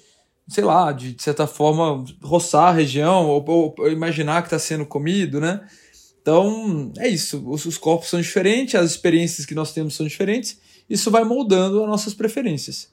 sei lá, de, de certa forma, roçar a região ou, ou, ou imaginar que está sendo comido, né? Então, é isso. Os, os, corpos são diferentes, as experiências que nós temos são diferentes. Isso vai moldando as nossas preferências.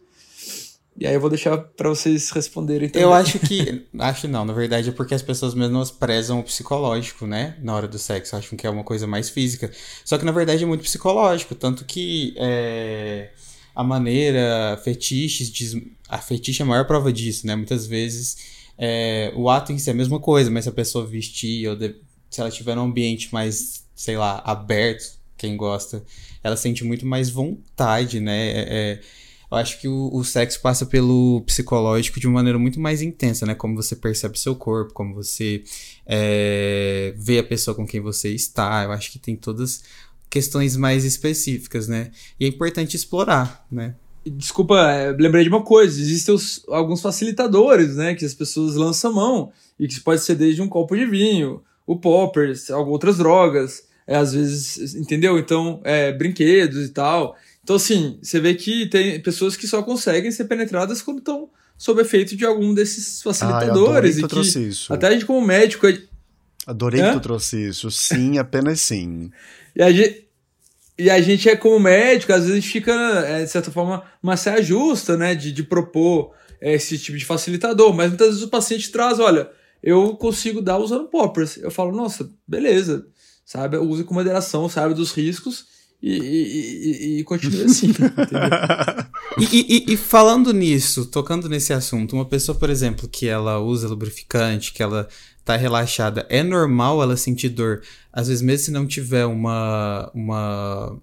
E aí eu vou deixar para vocês responderem também. Eu acho que. (laughs) acho não, na verdade é porque as pessoas prezam o psicológico, né? Na hora do sexo. Acham que é uma coisa mais física. Só que na verdade é muito psicológico. Tanto que é, a maneira, fetiches. Diz, a fetiche é a maior prova disso, né? Muitas vezes é, o ato em si é a mesma coisa, mas se a pessoa vestir ou de, se ela estiver num ambiente mais, sei lá, aberto, quem gosta, ela sente muito mais vontade, né? É, é eu acho que o, o, sexo passa pelo psicológico de uma maneira muito mais intensa, né? Como você percebe seu corpo, como você é, vê a pessoa com quem você está. Eu acho que tem todas questões mais específicas, né? E é importante explorar, né? Desculpa, é, lembrei de uma coisa: existem os, alguns facilitadores, né? Que as pessoas lançam mão e que pode ser desde um copo de vinho, o poppers, outras drogas, é, às vezes, entendeu? Então, é, brinquedos e tal. Então, assim, você vê que tem pessoas que só conseguem ser penetradas quando estão sob efeito de algum desses facilitadores. Ah, e que, isso. Até a gente, como médico. Adorei Hã? que tu trouxe isso. Sim, (laughs) apenas sim. e, a gente, e a gente é como médico, às vezes a gente fica, é, de certa forma, uma saia justa, né? De, de propor é, esse tipo de facilitador. Mas muitas vezes o paciente traz, olha, eu consigo dar usando poppers. Eu falo, nossa, beleza. Sabe? Use com moderação, sabe dos riscos e, e, e, e continue assim. (laughs) e, e, falando nisso, tocando nesse assunto, uma pessoa, por exemplo, que ela usa lubrificante, que ela tá relaxada, é normal ela sentir dor, às vezes mesmo se não tiver uma. uma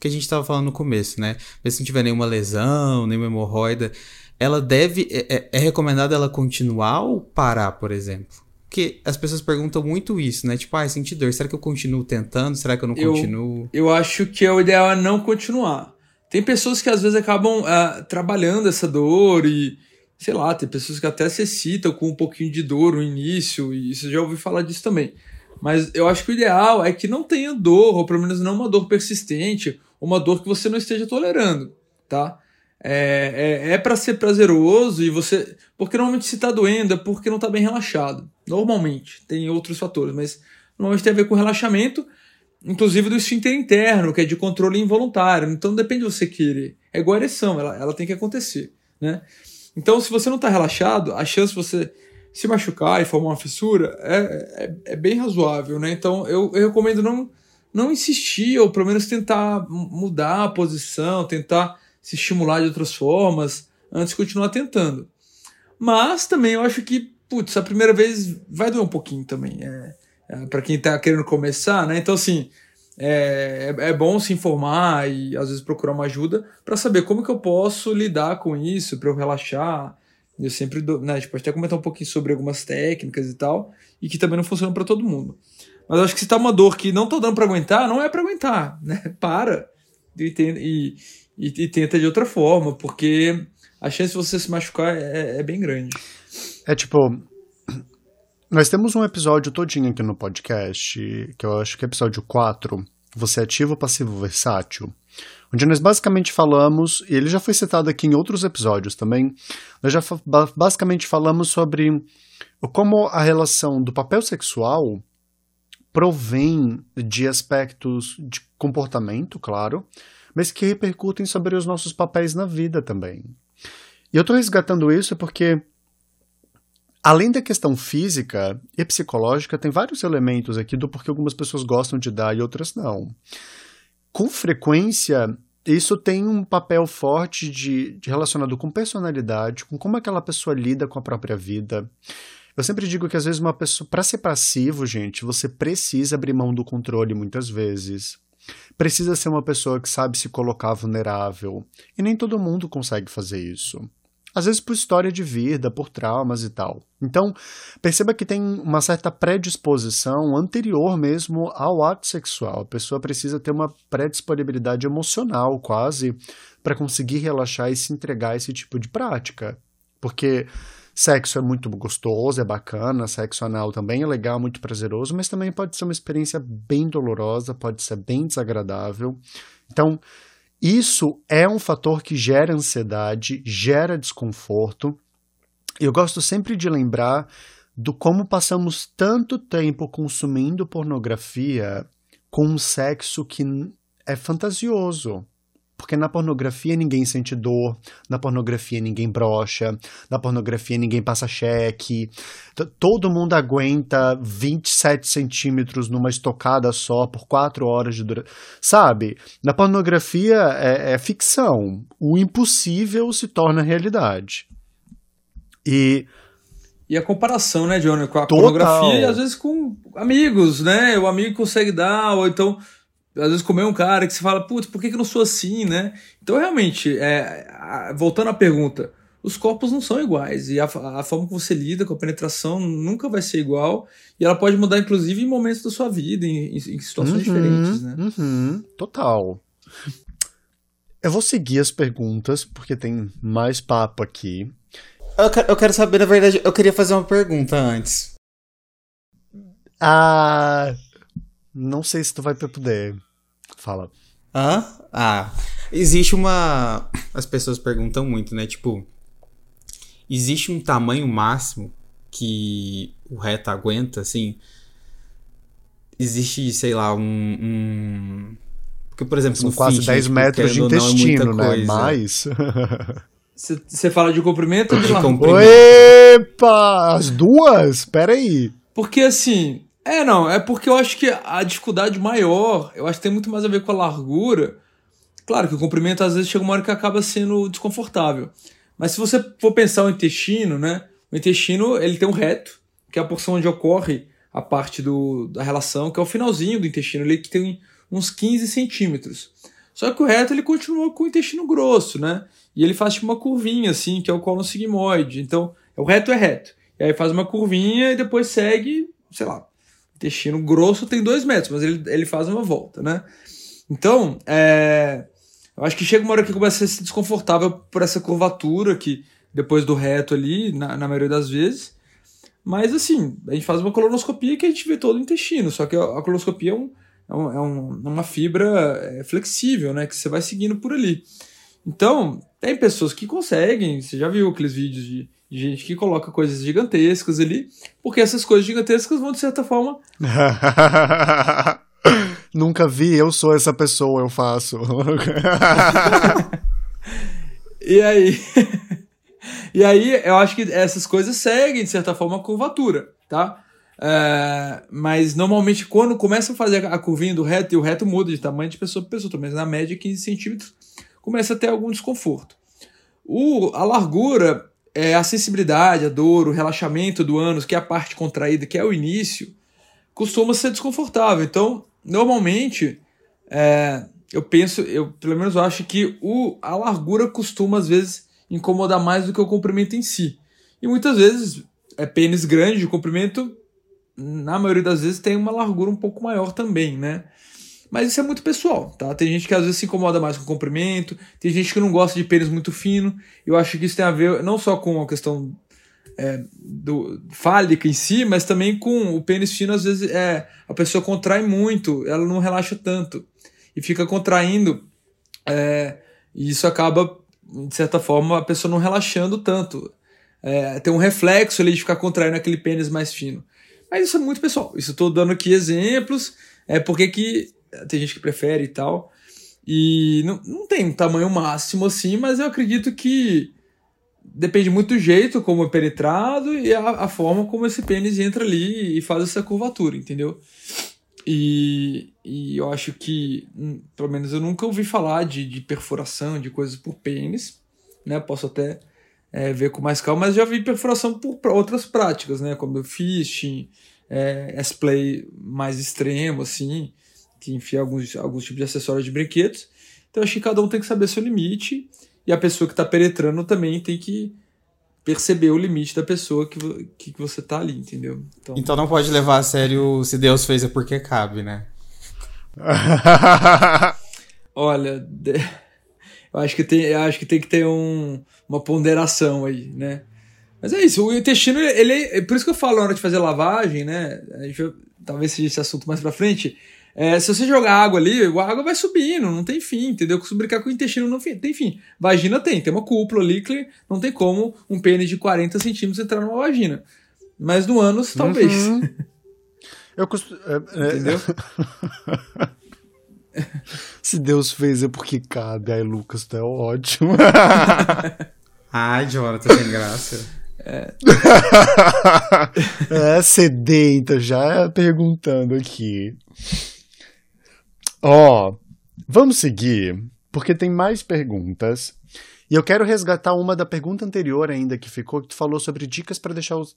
que a gente estava falando no começo, né? Mesmo se não tiver nenhuma lesão, nenhuma hemorroida, ela deve. É, é, é recomendado ela continuar ou parar, por exemplo? Porque as pessoas perguntam muito isso, né? Tipo, ah, senti dor, será que eu continuo tentando? Será que eu não eu, continuo? Eu acho que o ideal é não continuar. Tem pessoas que às vezes acabam uh, trabalhando essa dor e, sei lá, tem pessoas que até se excitam com um pouquinho de dor no início, e isso já ouvi falar disso também. Mas eu acho que o ideal é que não tenha dor, ou pelo menos não uma dor persistente, uma dor que você não esteja tolerando, tá? é, é, é para ser prazeroso e você. Porque normalmente se tá doendo é porque não tá bem relaxado. Normalmente. Tem outros fatores, mas normalmente tem a ver com relaxamento, inclusive do esfíncter interno, que é de controle involuntário. Então depende de você querer. É igual a ereção, ela, ela tem que acontecer. Né? Então, se você não tá relaxado, a chance de você se machucar e formar uma fissura é, é, é bem razoável. Né? Então, eu, eu recomendo não, não insistir, ou pelo menos tentar mudar a posição, tentar se estimular de outras formas antes de continuar tentando. Mas também eu acho que, putz, a primeira vez vai doer um pouquinho também. É, é para quem está querendo começar, né? Então, assim, é, é, é, bom se informar e às vezes procurar uma ajuda para saber como que eu posso lidar com isso, para eu relaxar. Eu sempre dou, né, a gente pode até comentar um pouquinho sobre algumas técnicas e tal, e que também não funcionam para todo mundo. Mas acho que se tá uma dor que não tô dando para aguentar, não é para aguentar, (laughs) né? Para. E, e, e, e, tenta de outra forma, porque a chance de você se machucar é, é bem grande. É tipo, (clears throat) nós temos um episódio todinho aqui no podcast, que eu acho que é episódio 4, Você é ativo, passivo, versátil, onde nós basicamente falamos, e ele já foi citado aqui em outros episódios também, nós já basicamente falamos sobre como a relação do papel sexual provém de aspectos de comportamento, claro, mas que repercutem sobre os nossos papéis na vida também. E eu estou resgatando isso porque, além da questão física e psicológica, tem vários elementos aqui do porquê algumas pessoas gostam de dar e outras não. Com frequência, isso tem um papel forte de, de relacionado com personalidade, com como aquela pessoa lida com a própria vida. Eu sempre digo que às vezes uma pessoa, para ser passivo, gente, você precisa abrir mão do controle muitas vezes precisa ser uma pessoa que sabe se colocar vulnerável. E nem todo mundo consegue fazer isso. Às vezes por história de vida, por traumas e tal. Então, perceba que tem uma certa predisposição anterior mesmo ao ato sexual. A pessoa precisa ter uma predisponibilidade emocional, quase, para conseguir relaxar e se entregar a esse tipo de prática. Porque Sexo é muito gostoso, é bacana, sexo anal também é legal, muito prazeroso, mas também pode ser uma experiência bem dolorosa, pode ser bem desagradável. Então, isso é um fator que gera ansiedade, gera desconforto Eu gosto sempre de lembrar do como passamos tanto tempo consumindo pornografia com um sexo que é fantasioso. Porque na pornografia ninguém sente dor, na pornografia ninguém brocha, na pornografia ninguém passa cheque. Todo mundo aguenta 27 centímetros numa estocada só por 4 horas de duração. Sabe? Na pornografia é, é ficção. O impossível se torna realidade. E e a comparação, né, Johnny, com a Total. pornografia e às vezes com amigos, né? O amigo consegue dar, ou então, às vezes comer um cara que você fala, putz, por que, que eu não sou assim, né? Então, realmente, é, voltando à pergunta, os corpos não são iguais e a, a, forma que você lida com a penetração nunca vai ser igual e ela pode mudar, inclusive, em momentos da sua vida, em, em situações uhum, diferentes, né? Uhum, total. Eu vou seguir as perguntas, porque tem mais papo aqui. Eu quero, eu quero saber, na verdade, eu queria fazer uma pergunta antes. Ah. Não sei se tu vai poder. Fala. Hã? Ah. Existe uma. As pessoas perguntam muito, né? Tipo. Existe um tamanho máximo que o reto aguenta, assim? Existe, sei lá, um. um... Porque, por exemplo, São quase 10 metros de é intestino, é né? Mais. (laughs) Você fala de comprimento ou de, de comprimento? Epa! As duas? Pera aí. Porque assim. É, não, é porque eu acho que a dificuldade maior, eu acho que tem muito mais a ver com a largura. Claro que o comprimento às vezes chega uma hora que acaba sendo desconfortável. Mas se você for pensar o intestino, né? O intestino ele tem um reto, que é a porção onde ocorre a parte do, da relação, que é o finalzinho do intestino ali, que tem uns 15 centímetros. Só que o reto ele continua com o intestino grosso, né? E ele faz tipo uma curvinha assim, que é o colo sigmoide. Então, o reto é reto. E aí faz uma curvinha e depois segue, sei lá, intestino grosso tem dois metros, mas ele, ele faz uma volta, né? Então, é, eu acho que chega uma hora que começa a ser desconfortável por essa curvatura que depois do reto ali, na, na maioria das vezes. Mas assim, a gente faz uma colonoscopia que a gente vê todo o intestino, só que a, a colonoscopia é um, é, um, é, é uma fibra é, flexível, né? Que você vai seguindo por ali. Então, tem pessoas que conseguem, você já viu aqueles vídeos de, de gente que coloca coisas gigantescas ali, porque essas coisas gigantescas vão, de certa forma. (laughs) Nunca vi, eu sou essa pessoa, eu faço. (laughs) e aí. (laughs) e aí, eu acho que essas coisas seguem, de certa forma, a curvatura, tá? É, mas normalmente quando começa a fazer a curvinha do reto, e o reto muda de tamanho de pessoa para pessoa, mas na média 15 centímetros, começa a ter algum desconforto. O, a largura, é, a sensibilidade, a dor, o relaxamento do ânus, que é a parte contraída, que é o início, costuma ser desconfortável. Então, normalmente, é, eu penso, eu pelo menos acho que o, a largura costuma às vezes incomodar mais do que o comprimento em si. E muitas vezes, é pênis grande, o comprimento na maioria das vezes tem uma largura um pouco maior também, né? Mas isso é muito pessoal, tá? Tem gente que às vezes se incomoda mais com o comprimento, tem gente que não gosta de pênis muito fino. Eu acho que isso tem a ver não só com a questão é, do fálica em si, mas também com o pênis fino, às vezes é, a pessoa contrai muito, ela não relaxa tanto e fica contraindo, é, e isso acaba, de certa forma, a pessoa não relaxando tanto. É, tem um reflexo ali de ficar contraindo aquele pênis mais fino. Mas isso é muito pessoal. Isso estou dando aqui exemplos. É porque que tem gente que prefere e tal. E não, não tem um tamanho máximo assim, mas eu acredito que depende muito do jeito como é penetrado e a, a forma como esse pênis entra ali e faz essa curvatura, entendeu? E, e eu acho que, hum, pelo menos eu nunca ouvi falar de, de perfuração de coisas por pênis, né? Posso até é, ver com mais calma, mas já vi perfuração por outras práticas, né? Como fishing, é, S-play mais extremo, assim, que enfia alguns, alguns tipos de acessórios de brinquedos. Então acho que cada um tem que saber seu limite e a pessoa que está penetrando também tem que perceber o limite da pessoa que, que, que você tá ali, entendeu? Então... então não pode levar a sério se Deus fez é porque cabe, né? (laughs) Olha, (laughs) eu acho que tem, eu acho que tem que ter um, uma ponderação aí, né? Mas é isso, o intestino, ele é, por isso que eu falo na hora de fazer lavagem, né? A gente, talvez seja esse assunto mais pra frente. É, se você jogar água ali, a água vai subindo, não tem fim, entendeu? Se brincar com o intestino não tem fim. Vagina tem, tem uma cúpula ali que não tem como um pênis de 40 centímetros entrar numa vagina. Mas no ânus, talvez. Uhum. (laughs) Eu costumo. É, é... Entendeu? (laughs) Se Deus fez é porque cabe. Aí, Lucas, tu é ótimo. (laughs) Ai, Jonathan, sem graça. É. é sedenta, já perguntando aqui. Ó, vamos seguir, porque tem mais perguntas. E eu quero resgatar uma da pergunta anterior ainda que ficou, que tu falou sobre dicas para deixar os,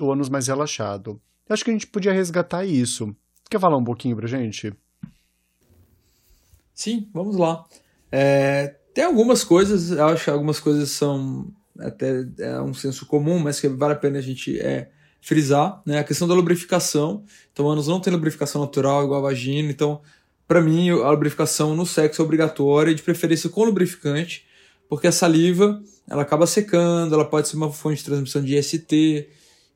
o ânus mais relaxado. Eu acho que a gente podia resgatar isso. Quer falar um pouquinho pra gente? Sim, vamos lá. É, tem algumas coisas, eu acho que algumas coisas são até é um senso comum, mas que vale a pena a gente é, frisar, né? A questão da lubrificação. Então, ânus não tem lubrificação natural igual a vagina, então para mim, a lubrificação no sexo é obrigatória, de preferência com lubrificante, porque a saliva ela acaba secando, ela pode ser uma fonte de transmissão de IST.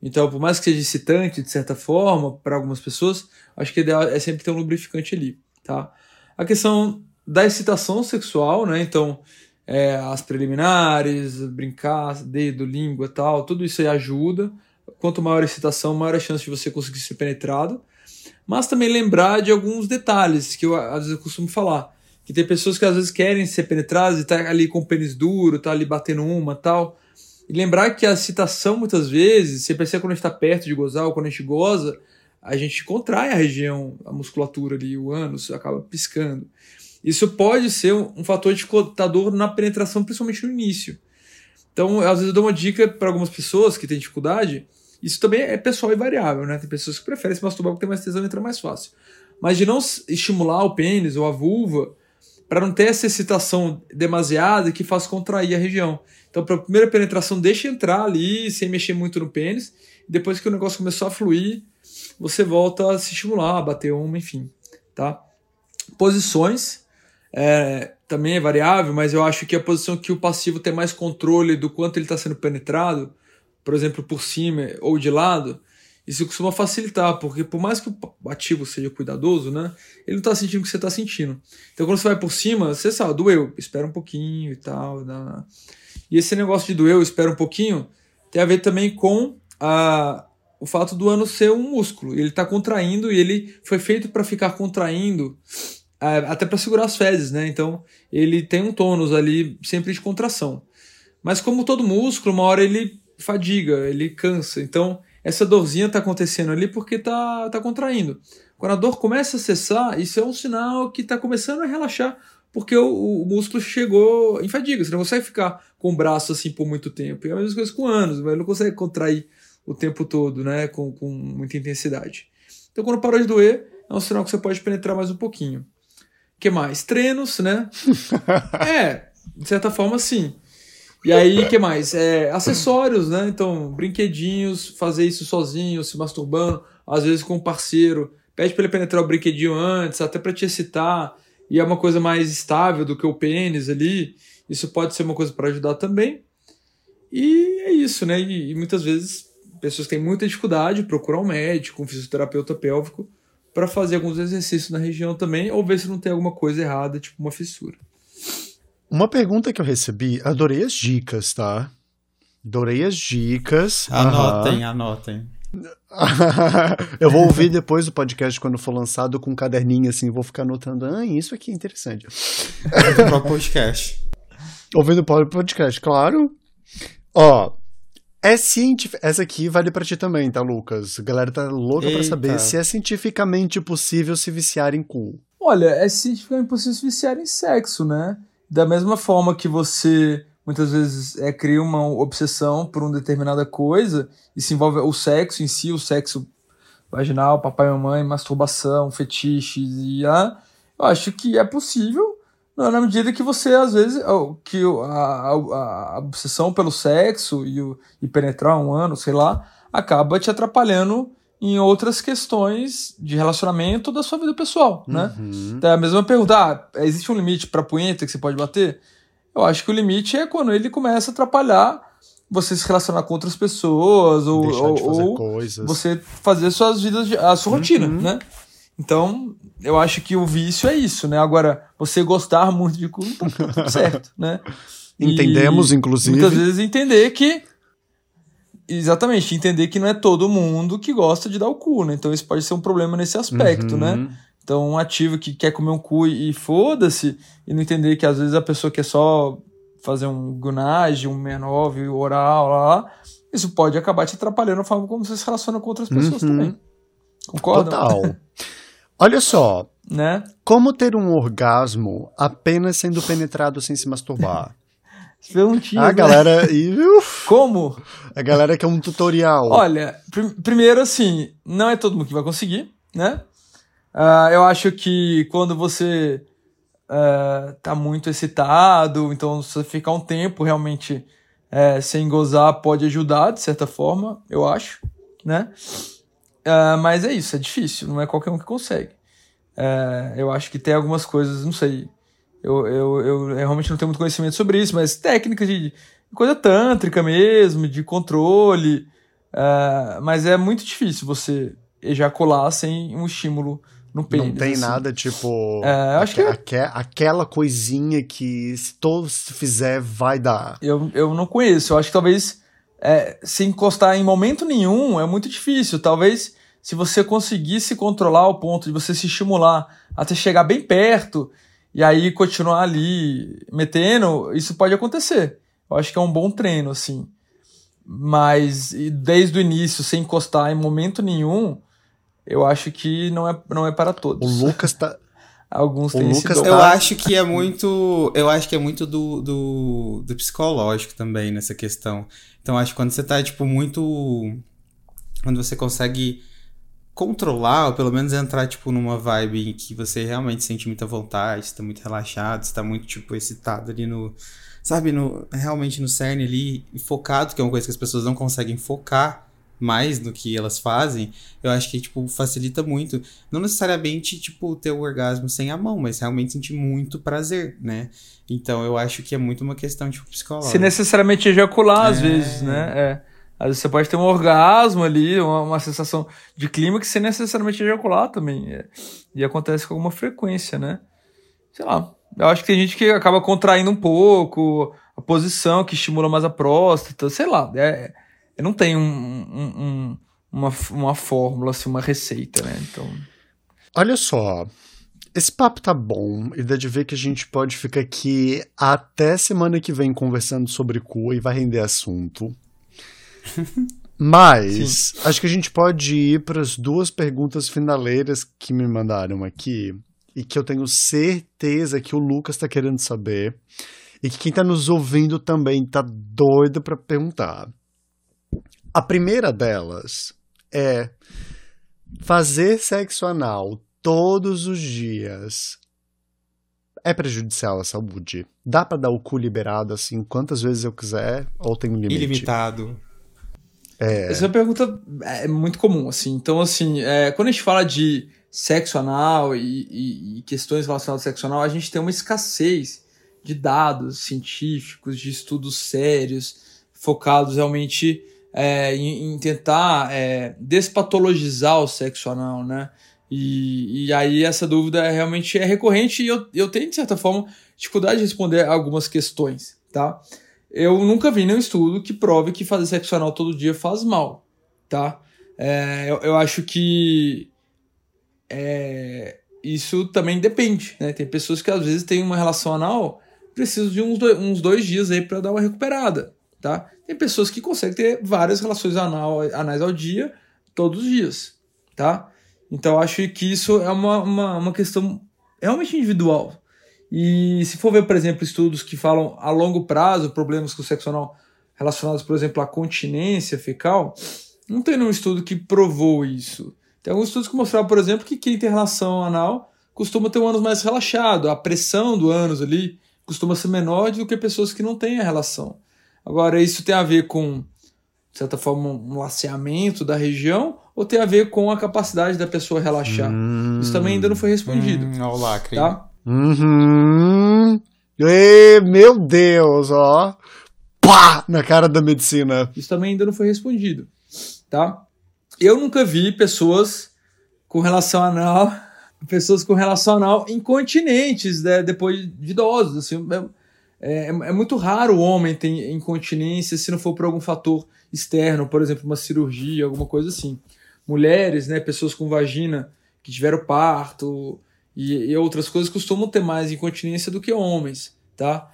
Então, por mais que seja excitante, de certa forma, para algumas pessoas, acho que ideal é sempre ter um lubrificante ali, tá? A questão da excitação sexual, né? Então, é, as preliminares, brincar, dedo, língua tal, tudo isso aí ajuda. Quanto maior a excitação, maior a chance de você conseguir ser penetrado mas também lembrar de alguns detalhes que eu às vezes eu costumo falar. Que tem pessoas que às vezes querem ser penetradas e tá ali com o pênis duro, tá ali batendo uma tal. E lembrar que a excitação, muitas vezes, você percebe quando a gente está perto de gozar ou quando a gente goza, a gente contrai a região, a musculatura ali, o ânus, acaba piscando. Isso pode ser um, um fator dificultador na penetração, principalmente no início. Então, às vezes eu dou uma dica para algumas pessoas que têm dificuldade, isso também é pessoal e variável, né? Tem pessoas que preferem se masturbar porque tem mais tesão e entra mais fácil. Mas de não estimular o pênis ou a vulva para não ter essa excitação demasiada que faz contrair a região. Então, para a primeira penetração, deixa entrar ali sem mexer muito no pênis. Depois que o negócio começou a fluir, você volta a se estimular, a bater uma, enfim, tá? Posições é, também é variável, mas eu acho que a posição que o passivo tem mais controle do quanto ele está sendo penetrado por exemplo, por cima ou de lado, isso costuma facilitar, porque por mais que o ativo seja cuidadoso, né, ele não está sentindo o que você está sentindo. Então quando você vai por cima, você sabe, doeu, espera um pouquinho e tal. Né. E esse negócio de doeu, espera um pouquinho, tem a ver também com a, o fato do ano ser um músculo. Ele está contraindo e ele foi feito para ficar contraindo até para segurar as fezes, né? Então ele tem um tônus ali sempre de contração. Mas como todo músculo, uma hora ele fadiga, ele cansa. Então, essa dorzinha está acontecendo ali porque está tá contraindo. Quando a dor começa a cessar, isso é um sinal que está começando a relaxar, porque o, o, músculo chegou em fadiga. Você não consegue ficar com o braço assim por muito tempo. E é a mesma coisa com anos, mas não consegue contrair o tempo todo, né, com, com muita intensidade. Então, quando parou de doer, é um sinal que você pode penetrar mais um pouquinho. O que mais? Treinos, né? (laughs) é, de certa forma, sim. E aí, que mais? É, acessórios, né? Então, brinquedinhos, fazer isso sozinho, se masturbando, às vezes com um parceiro. Pede para ele penetrar o brinquedinho antes, até para te excitar. E é uma coisa mais estável do que o pênis ali. Isso pode ser uma coisa para ajudar também. E é isso, né? E, e, muitas vezes pessoas têm muita dificuldade, procuram um médico, um fisioterapeuta pélvico, para fazer alguns exercícios na região também, ou ver se não tem alguma coisa errada, tipo uma fissura. Uma pergunta que eu recebi, adorei as dicas, tá? Adorei as dicas. Anotem, uhum. anotem. (laughs) eu vou ouvir depois do podcast quando for lançado com um caderninho assim, vou ficar anotando. Ah, isso aqui é interessante. Ouvindo o próprio podcast. (laughs) Ouvindo o próprio podcast, claro. Ó, é científico. Essa aqui vale para ti também, tá, Lucas? A galera tá louca para saber se é cientificamente possível se viciar em cu. Olha, é cientificamente possível se viciar em sexo, né? Da mesma forma que você muitas vezes é, cria uma obsessão por uma determinada coisa e se envolve o sexo em si, o sexo vaginal, papai e mamãe, masturbação, fetiches e ah, eu acho que é possível na medida que você às vezes que a, a, a obsessão pelo sexo e, o, e penetrar um ano, sei lá, acaba te atrapalhando em outras questões de relacionamento da sua vida pessoal, né? Uhum. Então, é a mesma pergunta, ah, existe um limite para punheta que você pode bater? Eu acho que o limite é quando ele começa a atrapalhar você se relacionar com outras pessoas ou, ou, ou você fazer suas vidas, a sua uhum. rotina, né? Então, eu acho que o vício é isso, né? Agora, você gostar muito de cu, tá tudo (laughs) certo, né? Entendemos, E inclusive. Muitas vezes entender que. Exatamente, entender que não é todo mundo que gosta de dar o cu, né? Então isso pode ser um problema nesse aspecto, Uhum. né? Então, um ativo que quer comer um cu e foda-se, e não entender que às vezes a pessoa quer só fazer um gunage, um menor, oral, lá, lá, isso pode acabar te atrapalhando a forma como você se relaciona com outras pessoas Uhum. também. Concorda? Total. (laughs) Olha só, Né? como ter um orgasmo apenas sendo penetrado sem se masturbar? (laughs) As perguntinhas, A né? galera. Como? a galera quer um tutorial. Olha, prim- primeiro assim, não é todo mundo que vai conseguir, né? Ah, eu acho que quando você ah, tá muito excitado, então você ficar um tempo realmente eh, sem gozar pode ajudar, de certa forma, eu acho, né? Ah, mas é isso, é difícil, não é qualquer um que consegue. Eh, eu acho que tem algumas coisas, não sei, eu, eu, eu realmente não tenho muito conhecimento sobre isso, mas técnicas de coisa tântrica mesmo, de controle, ah, mas é muito difícil você ejacular sem um estímulo no pênis. Não tem assim. nada tipo. É, eu acho que aque- aquela coisinha que se todos fizer vai dar. Eu, eu não conheço. Eu acho que talvez é, se encostar em momento nenhum é muito difícil. Talvez se você conseguisse controlar ao ponto de você se estimular até chegar bem perto e aí continuar ali metendo, isso pode acontecer. Eu acho que é um bom treino, assim. Mas desde o início, sem encostar em momento nenhum, eu acho que não é, não é para O todos. Lucas tá. (laughs) Alguns o têm Lucas esse dom. Eu Tá. acho que é muito. Eu acho que é muito do, do, do psicológico também nessa questão. Então, acho que quando você tá, tipo, muito. Quando você consegue controlar, ou pelo menos entrar, tipo, numa vibe em que você realmente sente muita vontade, você tá muito relaxado, você tá muito, tipo, excitado ali no. Sabe, no, realmente no cerne ali, focado, que é uma coisa que as pessoas não conseguem focar mais no que elas fazem, eu acho que, tipo, facilita muito. Não necessariamente, tipo, ter o orgasmo sem a mão, mas realmente sentir muito prazer, né? Então eu acho que é muito uma questão, tipo, psicológica. Se necessariamente ejacular, às É. vezes, né? É. Às vezes você pode ter um orgasmo ali, uma, uma sensação de clímax sem necessariamente ejacular também. é. E acontece com alguma frequência, né? Sei lá. Eu acho que tem gente que acaba contraindo um pouco a posição, que estimula mais a próstata, sei lá. É, eu não tenho um, um- um- uma, uma fórmula, assim, uma receita, né? Então. Olha só. Esse papo tá bom e dá de ver que a gente pode ficar aqui até semana que vem conversando sobre cu e vai render assunto. (laughs) Mas acho que a gente pode ir para as duas perguntas finaleiras que me mandaram aqui e que eu tenho certeza que o Lucas tá querendo saber e que quem tá nos ouvindo também tá doido para perguntar. A primeira delas é fazer sexo anal todos os dias é prejudicial à saúde? Dá pra dar o cu liberado assim quantas vezes eu quiser ou tem um limite? Ilimitado. Essa é uma pergunta é muito comum, assim. Então, assim, é, quando a gente fala de sexo anal e, e- e questões relacionadas ao sexo anal, a gente tem uma escassez de dados científicos, de estudos sérios, focados realmente é, em, em tentar é, despatologizar o sexo anal, né? E, e aí essa dúvida é, realmente é recorrente e eu, eu tenho, de certa forma, dificuldade de responder algumas questões, tá? Eu nunca vi nenhum estudo que prove que fazer sexo anal todo dia faz mal, tá? É, eu, eu acho que é, isso também depende, né? Tem pessoas que às vezes têm uma relação anal, precisam de uns dois, uns dois dias aí para dar uma recuperada, tá? Tem pessoas que conseguem ter várias relações anal, anais ao dia, todos os dias, tá? Então eu acho que isso é uma, uma, uma questão realmente individual. E se for ver, por exemplo, estudos que falam a longo prazo, problemas com o sexo anal relacionados, por exemplo, à continência fecal, não tem nenhum estudo que provou isso. Tem alguns estudos que mostraram, por exemplo, que quem tem relação anal costuma ter um ânus mais relaxado, a pressão do ânus ali costuma ser menor do que pessoas que não têm a relação. Agora, isso tem a ver com, de certa forma, um laceamento da região ou tem a ver com a capacidade da pessoa relaxar? Hum. Isso também ainda não foi respondido, Hum, lacre. tá? Uhum. Ê, meu Deus, ó. Pá! Na cara da medicina. Isso também ainda não foi respondido, tá? Eu nunca vi pessoas com relação anal pessoas com relação anal incontinentes, né, depois de idosos. Assim, é, é, é, muito raro o homem ter incontinência se não for por algum fator externo, por exemplo, uma cirurgia, alguma coisa assim. Mulheres, né, pessoas com vagina que tiveram parto e, e outras coisas costumam ter mais incontinência do que homens, tá?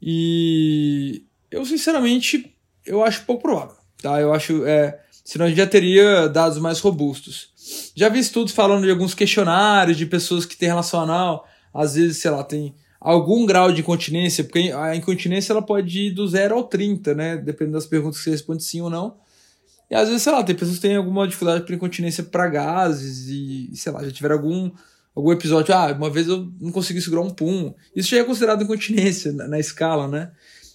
E eu, sinceramente, eu acho pouco provável, tá? Eu acho, é, senão a gente já teria dados mais robustos. Já vi estudos falando de alguns questionários de pessoas que têm relação anal, às vezes, sei lá, tem algum grau de incontinência, porque a incontinência ela pode ir do 0 ao 30, né? Dependendo das perguntas que você responde sim ou não. E às vezes, sei lá, tem pessoas que têm alguma dificuldade para incontinência para gases e, sei lá, já tiveram algum, algum episódio, ah, uma vez eu não consegui segurar um pum. Isso já é considerado incontinência na, na escala, né?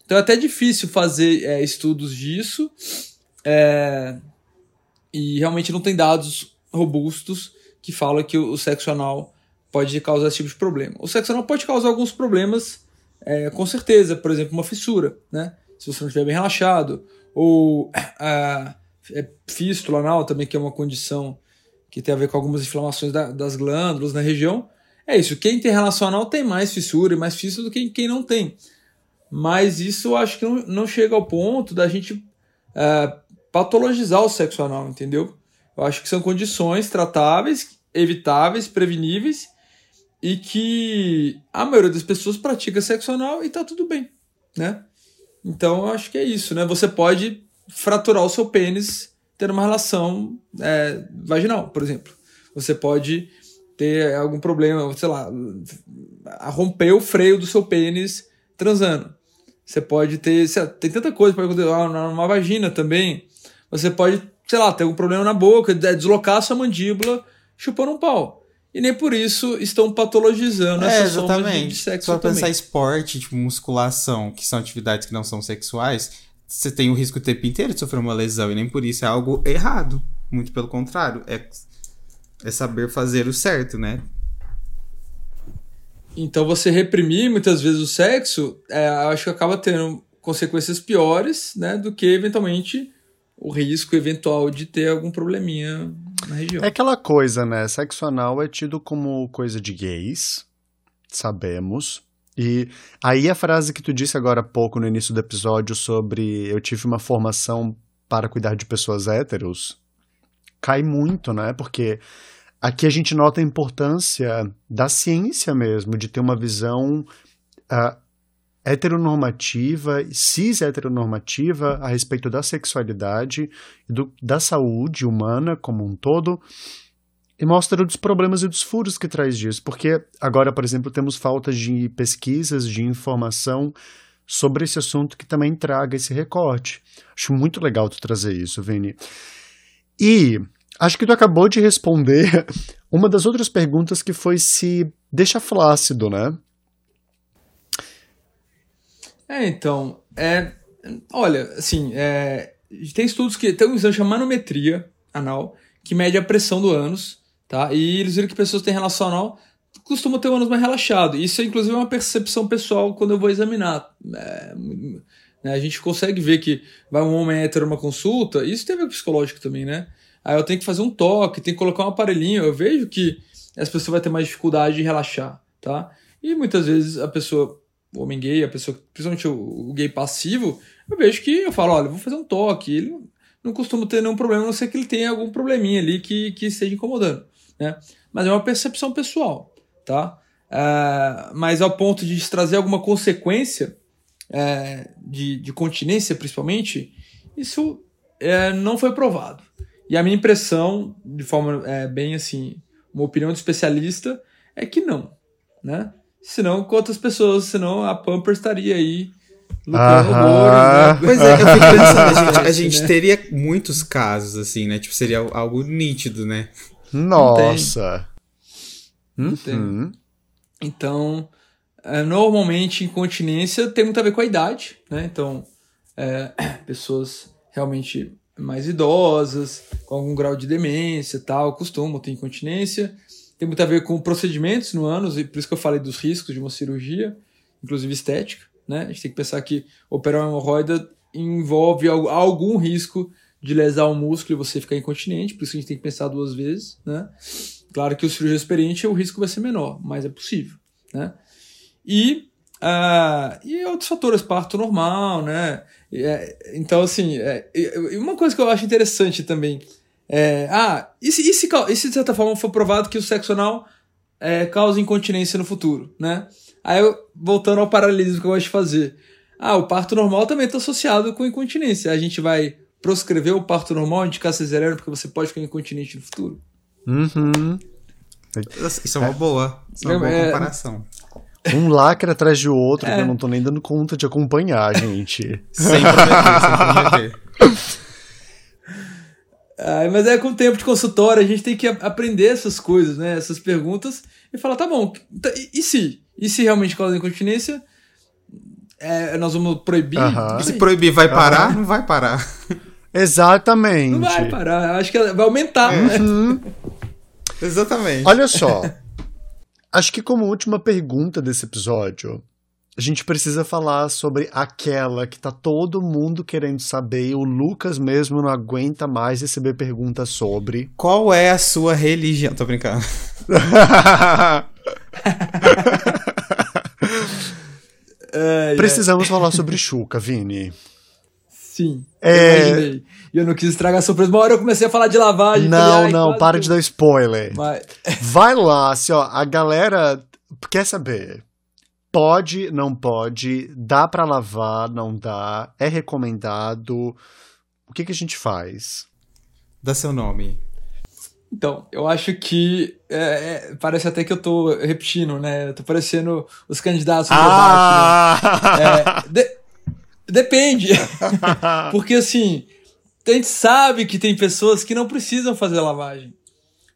Então é até difícil fazer é, estudos disso. É, e realmente não tem dados robustos que falam que o, sexo anal pode causar esse tipo de problema. O sexo anal pode causar alguns problemas, é, com certeza, por exemplo, uma fissura, né? Se você não estiver bem relaxado, ou (coughs) a é, fístula anal também, que é uma condição que tem a ver com algumas inflamações da, das glândulas na região. É isso, quem tem relação anal tem mais fissura e mais fístula do que quem não tem. Mas isso eu acho que não, não chega ao ponto da gente é, patologizar o sexo anal, entendeu? Eu acho que são condições tratáveis, evitáveis, preveníveis e que a maioria das pessoas pratica sexo anal e tá tudo bem, né? Então eu acho que é isso, né? Você pode fraturar o seu pênis tendo uma relação é, vaginal, por exemplo. Você pode ter algum problema, sei lá, romper o freio do seu pênis transando. Você pode ter, lá, tem tanta coisa pode acontecer numa vagina também. Você pode, sei lá, ter algum problema na boca, deslocar a sua mandíbula chupando um pau. E nem por isso estão patologizando é, essas exatamente. de, de sexo Só pensar esporte, tipo musculação, que são atividades que não são sexuais, você tem o risco o tempo inteiro de sofrer uma lesão e nem por isso é algo errado. Muito pelo contrário, é, é saber fazer o certo, né? Então você reprimir muitas vezes o sexo, é, acho que acaba tendo consequências piores, né, do que eventualmente o risco eventual de ter algum probleminha na região. É aquela coisa, né? Sexo anal é tido como coisa de gays, sabemos. E aí a frase que tu disse agora há pouco no início do episódio sobre eu tive uma formação para cuidar de pessoas héteros, cai muito, né? Porque aqui a gente nota a importância da ciência mesmo, de ter uma visão uh, heteronormativa, cis heteronormativa a respeito da sexualidade e da saúde humana como um todo e mostra os problemas e dos furos que traz disso, porque agora, por exemplo, temos falta de pesquisas, de informação sobre esse assunto que também traga esse recorte. Acho muito legal tu trazer isso, Vini. E acho que tu acabou de responder (laughs) uma das outras perguntas que foi se deixa flácido, né? É, então, é, olha, assim, é, tem estudos que tem um exame chamado manometria anal que mede a pressão do ânus, tá? E eles viram que pessoas que têm relação anal costumam ter o ânus mais relaxado. Isso é inclusive uma percepção pessoal quando eu vou examinar. É, né, a gente consegue ver que vai um homem hétero numa consulta, isso tem a ver com psicológico também, né? Aí eu tenho que fazer um toque, tenho que colocar um aparelhinho, eu vejo que essa pessoa vai ter mais dificuldade de relaxar, tá? E muitas vezes a pessoa o homem gay, a pessoa, principalmente o, o, gay passivo, eu vejo que eu falo, olha, vou fazer um toque. Ele não costuma ter nenhum problema, a não ser que ele tenha algum probleminha ali que, que esteja incomodando, né? Mas é uma percepção pessoal, tá? É, mas ao ponto de trazer alguma consequência é, de, de continência, principalmente, isso é, não foi provado. E a minha impressão, de forma é, bem assim, uma opinião de especialista, é que não, né? Senão, quantas pessoas, senão a Pamper estaria aí lucrando horrores, né? Pois é, eu fico pensando, a gente, a (laughs) gente né? teria muitos casos, assim, né? Tipo, seria algo nítido, né? Nossa! Não tem. Uhum. Então, é, normalmente, incontinência tem muito a ver com a idade, né? Então, é, (clears throat) pessoas realmente mais idosas, com algum grau de demência tal, costumam ter incontinência tem muito a ver com procedimentos no ânus, e por isso que eu falei dos riscos de uma cirurgia, inclusive estética. Né? A gente tem que pensar que operar uma hemorroida envolve algum risco de lesar o músculo e você ficar incontinente, por isso a gente tem que pensar duas vezes. Né? Claro que o cirurgião experiente o risco vai ser menor, mas é possível, né? E, uh, e outros fatores, parto normal, né? É, então, assim, é, uma coisa que eu acho interessante também é. Ah, e se, e se, e se de certa forma for provado que o sexo anal é, causa incontinência no futuro, né? Aí, voltando ao paralelismo que eu gosto de fazer. Ah, o parto normal também está associado com incontinência. A gente vai proscrever o parto normal, indicar cesariana, porque você pode ficar incontinente no futuro. Uhum. Isso é uma boa. Isso é uma boa é, comparação. Um lacre atrás de outro, é. que eu não tô nem dando conta de acompanhar, (laughs) gente. sem prometer, sem prometer. Ah, mas é com o tempo de consultório, a gente tem que aprender essas coisas, né? Essas perguntas e falar, tá bom, tá, e, e se? E se realmente causa incontinência? É, nós vamos proibir? Uh -huh. Se proibir, vai parar? Uh -huh. Não vai parar. Exatamente. Não vai parar, acho que vai aumentar, né? Uhum. (laughs) Exatamente. Olha só. (laughs) Acho que como última pergunta desse episódio, a gente precisa falar sobre aquela que tá todo mundo querendo saber e o Lucas mesmo não aguenta mais receber perguntas sobre. Qual é a sua religião? Tô brincando. (laughs) Precisamos falar sobre Chuca, Vini. Sim, é... imaginei. E eu não quis estragar a surpresa. Uma hora eu comecei a falar de lavagem. Não, falei, não, para de dar spoiler. Mas... (laughs) Vai lá, assim, ó, a galera quer saber. Pode, não pode, dá para lavar, não dá, é recomendado. O que, que a gente faz? Dá seu nome. Então, eu acho que é, é, parece até que eu tô repetindo, né? Eu tô parecendo os candidatos do ah! debate. Né? (laughs) É, de, depende. (laughs) Porque assim, a gente sabe que tem pessoas que não precisam fazer lavagem.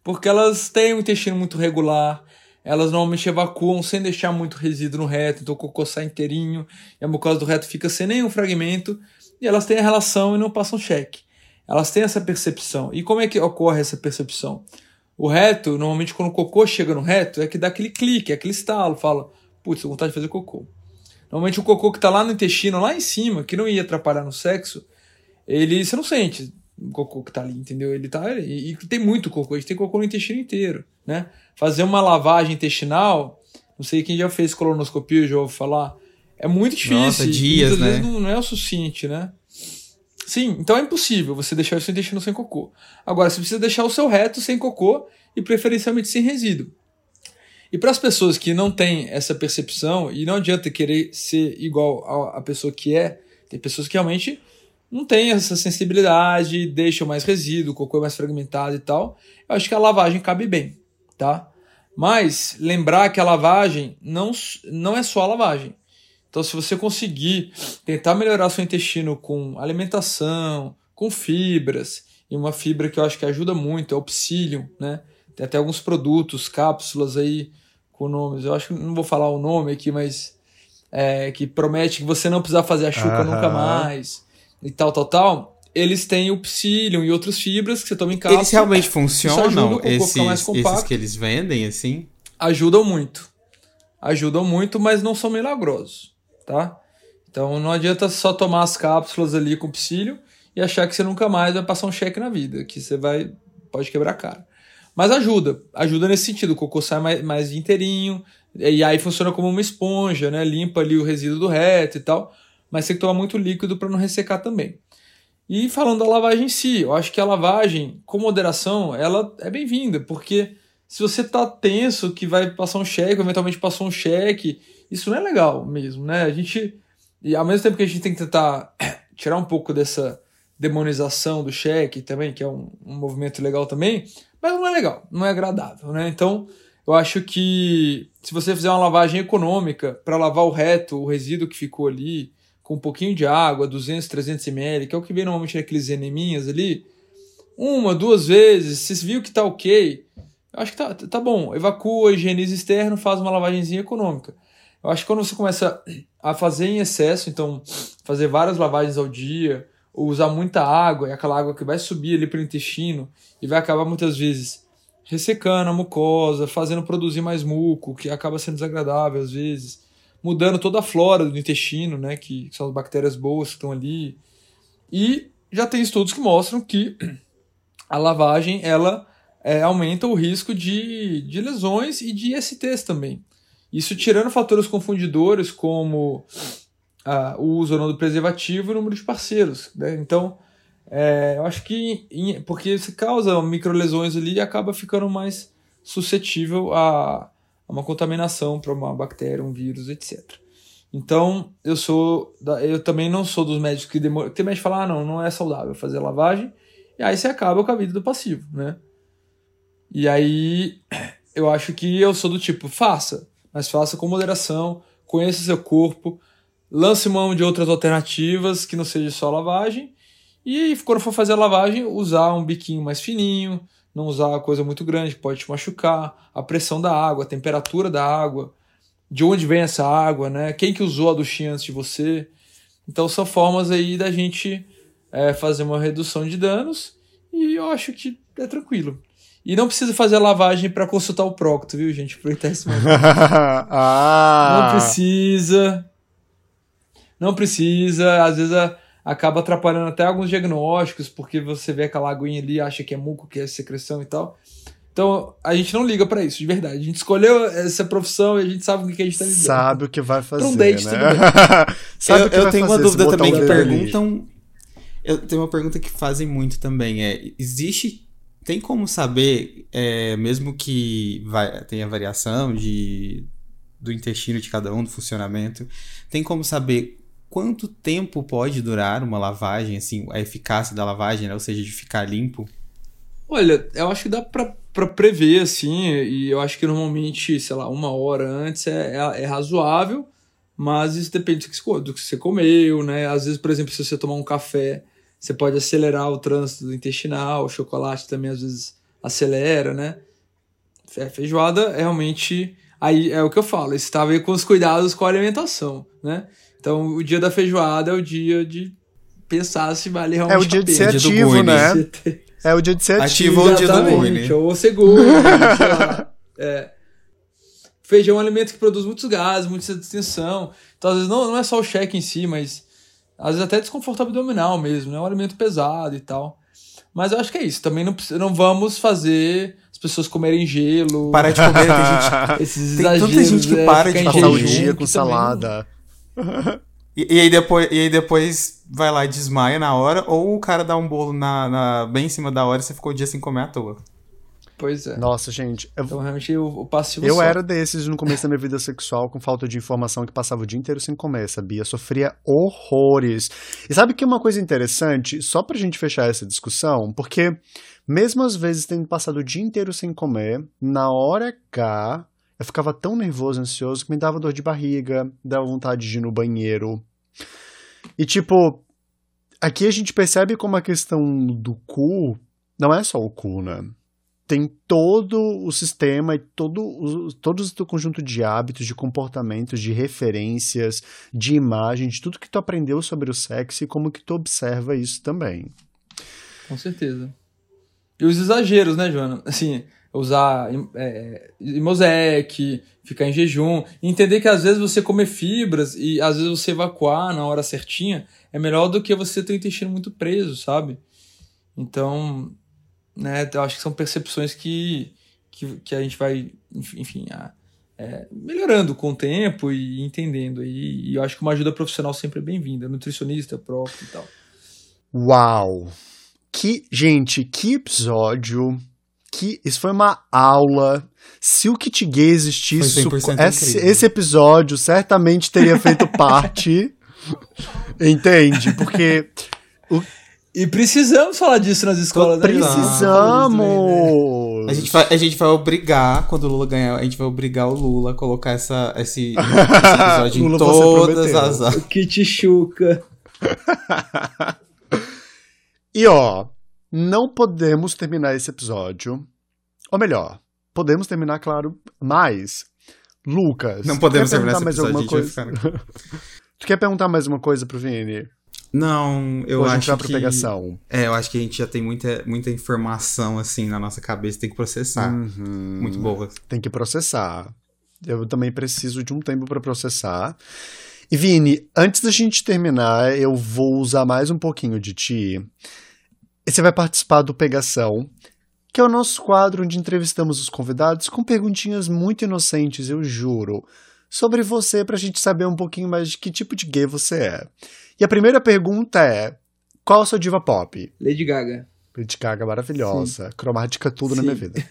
Porque elas têm um intestino muito regular, elas normalmente evacuam sem deixar muito resíduo no reto, então o cocô sai inteirinho e a mucosa do reto fica sem nenhum fragmento e elas têm a relação e não passam cheque. Elas têm essa percepção. E como é que ocorre essa percepção? O reto, normalmente quando o cocô chega no reto, é que dá aquele clique, aquele estalo, fala, putz, vontade de fazer cocô. Normalmente o cocô que está lá no intestino, lá em cima, que não ia atrapalhar no sexo, ele você não sente o cocô que está ali, entendeu? Ele tá. E, e, tem muito cocô, a gente tem cocô no intestino inteiro, né? Fazer uma lavagem intestinal, não sei quem já fez colonoscopia, já ouviu falar. É muito difícil. Nossa, dias, muitas né? vezes não, não, é o suficiente, né? Sim, então é impossível você deixar o seu intestino sem cocô. Agora, você precisa deixar o seu reto sem cocô e preferencialmente sem resíduo. E para as pessoas que não têm essa percepção, e não adianta querer ser igual a, pessoa que é, tem pessoas que realmente não têm essa sensibilidade, deixam mais resíduo, cocô é mais fragmentado e tal. Eu acho que a lavagem cabe bem, tá? Mas lembrar que a lavagem não, não é só a lavagem. Então, se você conseguir tentar melhorar seu intestino com alimentação, com fibras, e uma fibra que eu acho que ajuda muito é o psyllium, né? Tem até alguns produtos, cápsulas aí com nomes. Eu acho que não vou falar o nome aqui, mas é, que promete que você não precisa fazer a chuca nunca mais e tal, tal, tal. Eles têm o psyllium e outras fibras que você toma em casa. Eles realmente funcionam? Esses, esses que eles vendem, assim? Ajudam muito. Ajudam muito, mas não são milagrosos, tá? Então não adianta só tomar as cápsulas ali com psyllium e achar que você nunca mais vai passar um cheque na vida, que você vai pode quebrar a cara. Mas ajuda, ajuda nesse sentido. O cocô sai mais, mais inteirinho, e aí funciona como uma esponja, né? Limpa ali o resíduo do reto e tal. Mas tem que tomar muito líquido para não ressecar também. E falando da lavagem em si, eu acho que a lavagem, com moderação, ela é bem-vinda, porque se você tá tenso que vai passar um cheque, eventualmente passou um cheque, isso não é legal mesmo, né? A gente, e ao mesmo tempo que a gente tem que tentar (coughs) tirar um pouco dessa demonização do cheque também, que é um, um movimento legal também, mas não é legal, não é agradável, né? Então, eu acho que se você fizer uma lavagem econômica para lavar o reto, o resíduo que ficou ali, com um pouquinho de água, 200, 300 ml, que é o que vem normalmente naqueles eneminhas ali, uma, duas vezes, se viu que tá ok, eu acho que tá, tá bom. Evacua, higieniza externo, faz uma lavagemzinha econômica. Eu acho que quando você começa a fazer em excesso, então fazer várias lavagens ao dia, usar muita água, e aquela água que vai subir ali para o intestino e vai acabar muitas vezes ressecando a mucosa, fazendo produzir mais muco, que acaba sendo desagradável às vezes, mudando toda a flora do intestino, né, que são as bactérias boas que estão ali. E já tem estudos que mostram que a lavagem ela é, aumenta o risco de, de lesões e de STs também. Isso tirando fatores confundidores como ah, o uso ou não do preservativo e o número de parceiros. Né? Então, é, eu acho que em, porque se causa microlesões ali e acaba ficando mais suscetível a, a uma contaminação para uma bactéria, um vírus, etc. Então, eu sou. Eu também não sou dos médicos que demoram. Tem médico que fala, ah, não, não é saudável fazer lavagem. E aí você acaba com a vida do passivo, né? E aí eu acho que eu sou do tipo, faça, mas faça com moderação, conheça seu corpo, lance mão de outras alternativas que não seja só lavagem. E quando for fazer a lavagem, usar um biquinho mais fininho, não usar coisa muito grande que pode te machucar, a pressão da água, a temperatura da água, de onde vem essa água, né? Quem que usou a duchinha antes de você. Então são formas aí da gente é, fazer uma redução de danos e eu acho que é tranquilo. E não precisa fazer a lavagem para consultar o prócto, viu, gente? Aproveitar esse momento. (laughs) ah. Não precisa. Não precisa. Às vezes a, acaba atrapalhando até alguns diagnósticos, porque você vê aquela aguinha ali, acha que é muco, que é secreção e tal. Então, a gente não liga para isso, de verdade. A gente escolheu essa profissão e a gente sabe o que a gente tá lidando. Sabe o que vai fazer, um date, né? (laughs) sabe eu, o que eu vai tenho fazer, uma dúvida também que perguntam... Eu tenho uma pergunta que fazem muito também, é... Existe... Tem como saber, é, mesmo que vai, tenha variação de, do intestino de cada um, do funcionamento, tem como saber quanto tempo pode durar uma lavagem, assim, a eficácia da lavagem, né? ou seja, de ficar limpo? Olha, eu acho que dá pra prever, assim, e eu acho que normalmente, sei lá, uma hora antes é, é, é razoável, mas isso depende do que, do que você comeu, né? Às vezes, por exemplo, se você tomar um café, você pode acelerar o trânsito intestinal, o chocolate também às vezes acelera, né? Feijoada é realmente. Aí é o que eu falo, estava aí com os cuidados com a alimentação, né? Então, o dia da feijoada é o dia de pensar se vale realmente É o dia de ser ativo, né? É o dia de ser ativo. Ativo ou o dia do Boone. Ou seguro, sei lá. É. Feijão é um alimento que produz muitos gases, muita distensão. Então, às vezes, não, não é só o cheque em si, mas às vezes até desconforto abdominal mesmo, né? É um alimento pesado e tal. Mas eu acho que é isso. Também não, não vamos fazer as pessoas comerem gelo. Para de comer, tem gente. (laughs) Esses tem exageros, tanta gente que é, para de passar o dia com salada. Não... E, e, aí depois, e aí depois vai lá e desmaia na hora, ou o cara dá um bolo na, na, bem em cima da hora e você ficou o dia sem comer à toa. Pois é. Nossa, gente. Eu, então, realmente, o, o passivo Eu só. era desses no começo da minha vida sexual, com falta de informação, que passava o dia inteiro sem comer, sabia? Sofria horrores. E sabe que é uma coisa interessante? Só pra gente fechar essa discussão, porque mesmo às vezes tendo passado o dia inteiro sem comer, na hora H, eu ficava tão nervoso, ansioso, que me dava dor de barriga, dava vontade de ir no banheiro. E tipo, aqui a gente percebe como a questão do cu não é só o cu, né? Tem todo o sistema e todo o, todo o conjunto de hábitos, de comportamentos, de referências, de imagem, de tudo que tu aprendeu sobre o sexo e como que tu observa isso também. Com certeza. E os exageros, né, Joana? Assim, usar é, Imosec, ficar em jejum, entender que às vezes você comer fibras e às vezes você evacuar na hora certinha é melhor do que você ter o intestino muito preso, sabe? Então, né, eu acho que são percepções que, que, que a gente vai, enfim, a, é, melhorando com o tempo e entendendo. E, e, eu acho que uma ajuda profissional sempre é bem-vinda, nutricionista, próprio e tal. Uau! Que, gente, que episódio que isso foi uma aula. Se o Kit Gay existisse, esse, esse, episódio certamente teria feito (laughs) parte. entende? Porque. O... E precisamos falar disso nas escolas. Né? Precisamos! A, gente vai, a gente vai obrigar, quando o Lula ganhar, a gente vai obrigar o Lula a colocar essa, esse, esse episódio (laughs) em todas as. O Kit Chuca. (laughs) e ó, não podemos terminar esse episódio. Ou melhor, podemos terminar, claro, mas. Lucas. Não podemos terminar esse mais alguma coisa. (laughs) tu quer perguntar mais uma coisa pro Vini? Não, eu a gente acho vai pra que... pegação. É, eu acho que a gente já tem muita, muita informação assim na nossa cabeça, tem que processar. Uhum. Muito boa. Tem que processar. Eu também preciso de um tempo para processar. E Vini, antes da gente terminar, eu vou usar mais um pouquinho de ti. E você vai participar do Pegação. que é o nosso quadro onde entrevistamos os convidados com perguntinhas muito inocentes, eu juro, sobre você pra gente saber um pouquinho mais de que tipo de gay você é. E a primeira pergunta é: qual a sua diva pop? Lady Gaga. Lady Gaga maravilhosa, Sim. cromática tudo na Sim. minha vida.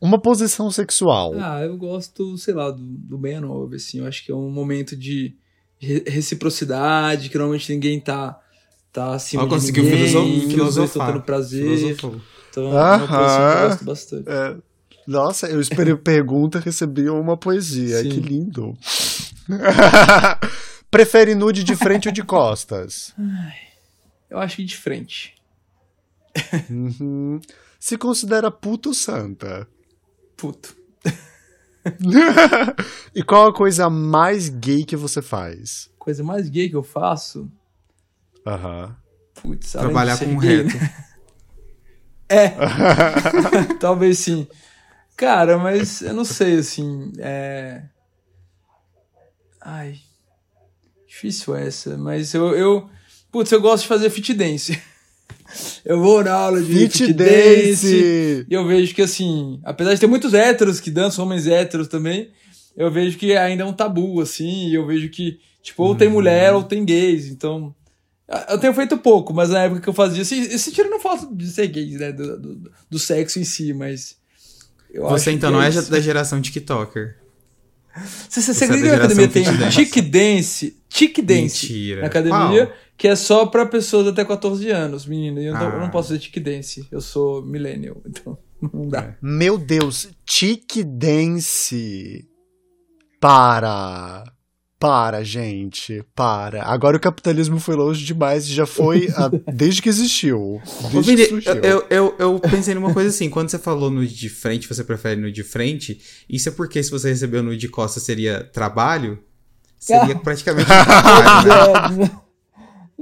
Uma posição sexual. Ah, eu gosto, sei lá, do, do bem a nova, assim. Eu acho que é um momento de re- reciprocidade, que normalmente ninguém tá, tá acima Ó, de ninguém, que os dois filosofar. estão tendo prazer. Filosofou. Então, é uma posição que eu gosto bastante. É. Nossa, eu esperei (laughs) pergunta, recebi uma poesia. Sim. Que lindo. (laughs) Prefere nude de frente ou de costas? Eu acho que de frente. Uhum. Se considera puta ou santa? Puto. (laughs) e qual a coisa mais gay que você faz? Coisa mais gay que eu faço, Aham. de Trabalhar com gay, reto. né? É, (laughs) talvez sim. Cara, mas eu não sei, assim, é... Ai, difícil essa, mas eu, eu... Putz, eu gosto de fazer fit dance. (laughs) Eu vou na aula de Fit fit, dance, dance! e eu vejo que, assim, apesar de ter muitos héteros que dançam, homens héteros também, eu vejo que ainda é um tabu, assim, e eu vejo que, tipo, ou tem mulher ou tem gays, então... Eu tenho feito pouco, mas na época que eu fazia, esse tiro não fato de ser gays, né, do, do, do sexo em si, mas... eu acho Você então que não é isso. da geração TikToker. Você, você, você é acredita da que na academia tem tic dance, tic dance Mentira. na academia, Qual? que é só pra pessoas até 14 anos, menina. E eu, não- eu Ah. não posso fazer tic dance, eu sou millennial, (laughs) então não dá. Meu Deus, tic dance. Para. Para, gente. Para. Agora o capitalismo foi longe demais e já foi ah, (laughs) desde que existiu. Ô, Desde Vini, que surgiu. eu, eu, eu pensei numa coisa assim, quando você falou nude de frente, você prefere nude de frente, isso é porque se você recebeu nude de costas seria trabalho? Seria (laughs) praticamente (laughs) trabalho, né? É,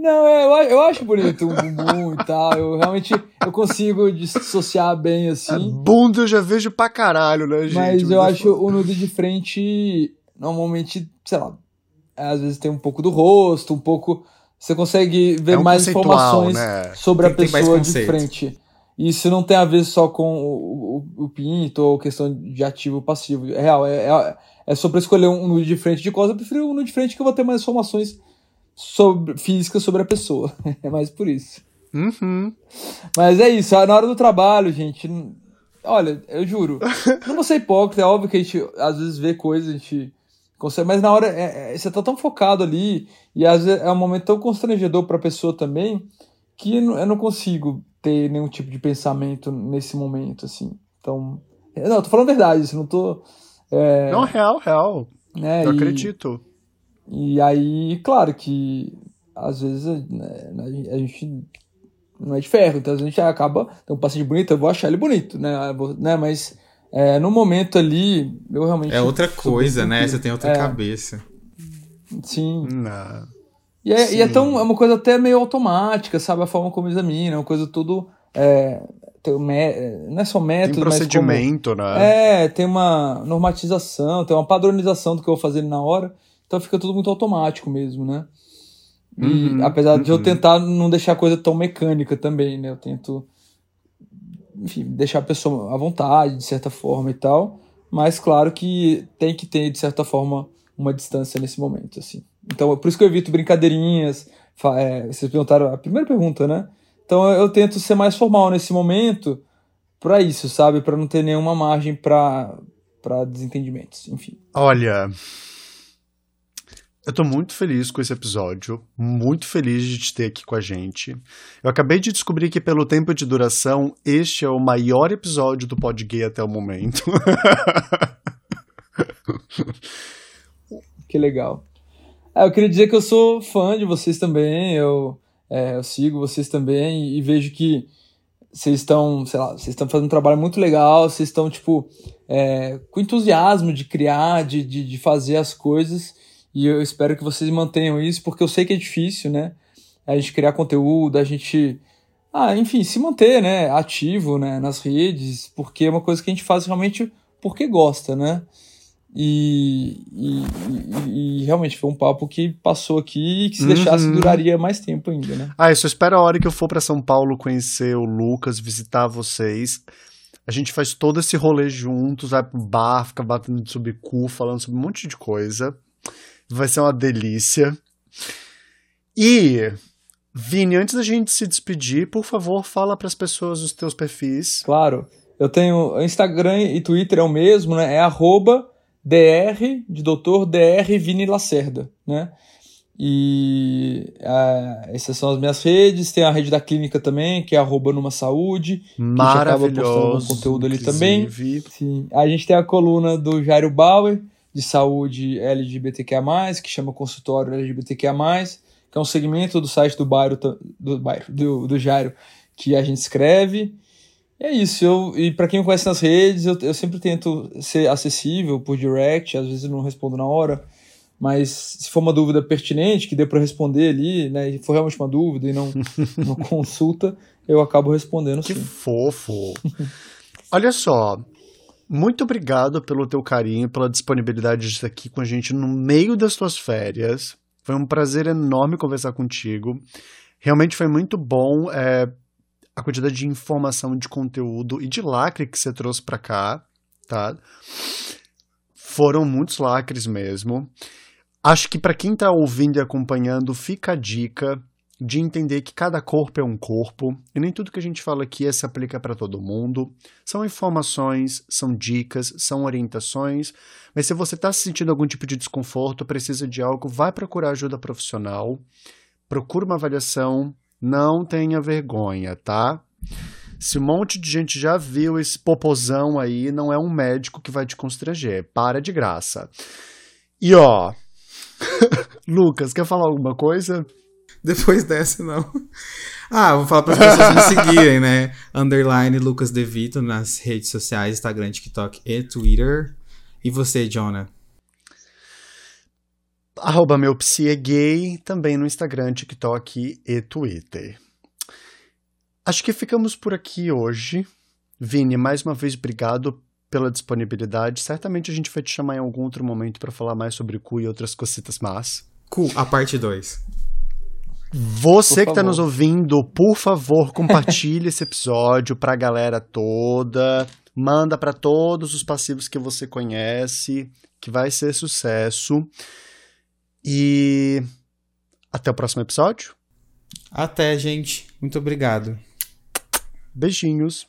Não, é, eu, a- eu acho bonito um bumbum e tal. Eu realmente eu consigo dissociar bem assim. Bunda eu já vejo pra caralho, né, gente? Mas eu acho o nude de frente, normalmente, sei lá, às vezes tem um pouco do rosto, um pouco. Você consegue ver É um mais informações né? sobre a Tem- mais pessoa de frente. E isso não tem a ver só com o, o, o pinto ou questão de ativo ou passivo. É real, é, é, é só pra escolher um nude de frente de costas, eu prefiro um nude de frente que eu vou ter mais informações sobre, físicas sobre a pessoa. (laughs) É mais por isso. Uhum. Mas é isso, na hora do trabalho, gente. Olha, eu juro. (laughs) Não vou ser hipócrita, é óbvio que a gente às vezes vê coisas, a gente consegue, mas na hora é- é- você tá tão focado ali, e às vezes é um momento tão constrangedor pra pessoa também, que eu não- eu não consigo ter nenhum tipo de pensamento nesse momento, assim. Então. Não, eu tô falando a verdade, isso, não tô. É, Não, real, real. né, Eu e- acredito. e aí, claro que às vezes né, a gente não é de ferro, então a gente acaba. Tem um paciente bonito, eu vou achar ele bonito, né? Vou- né? Mas é, no momento ali, eu realmente. É outra coisa, né? Você tem outra É. cabeça. Sim. Não. E é, e é Sim. tão, é uma coisa até meio automática, sabe? A forma como examina, é uma coisa tudo. É, tem um não é só Tem método, mas como, procedimento, né? É, tem uma normatização, tem uma padronização do que eu vou fazer na hora. Então fica tudo muito automático mesmo, né? E Uhum, apesar de eu uhum. tentar não deixar a coisa tão mecânica também, né? Eu tento, enfim, deixar a pessoa à vontade, de certa forma e tal. Mas claro que tem que ter, de certa forma, uma distância nesse momento, assim. Então, é por isso que eu evito brincadeirinhas. é, vocês perguntaram a primeira pergunta, né? Então eu, tento ser mais formal nesse momento pra isso, sabe? Pra não ter nenhuma margem para desentendimentos, enfim. Olha, eu tô muito feliz com esse episódio, muito feliz de te ter aqui com a gente. Eu acabei de descobrir que pelo tempo de duração, este é o maior episódio do Pod Gay até o momento. (laughs) Que legal. Ah, eu queria dizer que eu sou fã de vocês também, eu, é, eu sigo vocês também e, vejo que vocês estão, sei lá, vocês estão fazendo um trabalho muito legal, vocês estão, tipo, é, com entusiasmo de criar, de, de, de fazer as coisas e eu espero que vocês mantenham isso, porque eu sei que é difícil, né? A gente criar conteúdo, a gente, ah, enfim, se manter, né, ativo, né, nas redes, porque é uma coisa que a gente faz realmente porque gosta, né? E, e, e- e realmente foi um papo que passou aqui e que se deixasse Uhum. duraria mais tempo ainda, né? ah, eu só espero a hora que eu for pra São Paulo conhecer o Lucas, visitar vocês. A gente faz todo esse rolê juntos, vai pro bar, fica batendo sobre cu, falando sobre um monte de coisa. Vai ser uma delícia. E, Vini, antes da gente se despedir, por favor, fala para as pessoas os teus perfis. Claro. Eu tenho Instagram e Twitter é o mesmo, né? É arroba dr, de doutor, dr Vini Lacerda, né? E uh, essas são as minhas redes. Tem a rede da clínica também, que é arroba numa saúde. Maravilhoso. Que conteúdo ali também. Sim. A gente tem a coluna do Jairo Bauer, de saúde LGBTQIA+, que chama Consultório LGBTQIA+, que é um segmento do site do bairro, do, bairro, do, do Jairo, que a gente escreve. E é isso, eu, e para quem me conhece nas redes, eu, eu sempre tento ser acessível por direct, às vezes eu não respondo na hora, mas se for uma dúvida pertinente, que dê para responder ali, né, e for realmente uma dúvida e não, (laughs) não consulta, eu acabo respondendo que sim. Que fofo! Olha só, muito obrigado pelo teu carinho, pela disponibilidade de estar aqui com a gente no meio das tuas férias. Foi um prazer enorme conversar contigo. Realmente foi muito bom é, a quantidade de informação, de conteúdo e de lacre que você trouxe para cá, tá? Foram muitos lacres mesmo. Acho que para quem está ouvindo e acompanhando, fica a dica de entender que cada corpo é um corpo e nem tudo que a gente fala aqui se aplica para todo mundo. São informações, são dicas, são orientações, mas se você está sentindo algum tipo de desconforto, precisa de algo, vai procurar ajuda profissional, procura uma avaliação, não tenha vergonha, tá? Se um monte de gente já viu esse popozão aí, não é um médico que vai te constranger. Para de graça. E ó, (laughs) Lucas, quer falar alguma coisa? (laughs) Depois dessa, não. Ah, vou falar para as pessoas me seguirem, né? Underline Lucas Devito nas redes sociais, Instagram, TikTok e Twitter. E você, Jonah? Arroba meu psi é gay, também no Instagram, TikTok e Twitter. Acho que ficamos por aqui hoje. Vini, mais uma vez, obrigado pela disponibilidade. Certamente a gente vai te chamar em algum outro momento para falar mais sobre cu e outras cositas más. Cu, a parte 2. Você que está nos ouvindo, por favor, compartilhe (laughs) esse episódio para a galera toda. Manda para todos os passivos que você conhece, que vai ser sucesso. E até o próximo episódio. Até, gente. Muito obrigado. Beijinhos.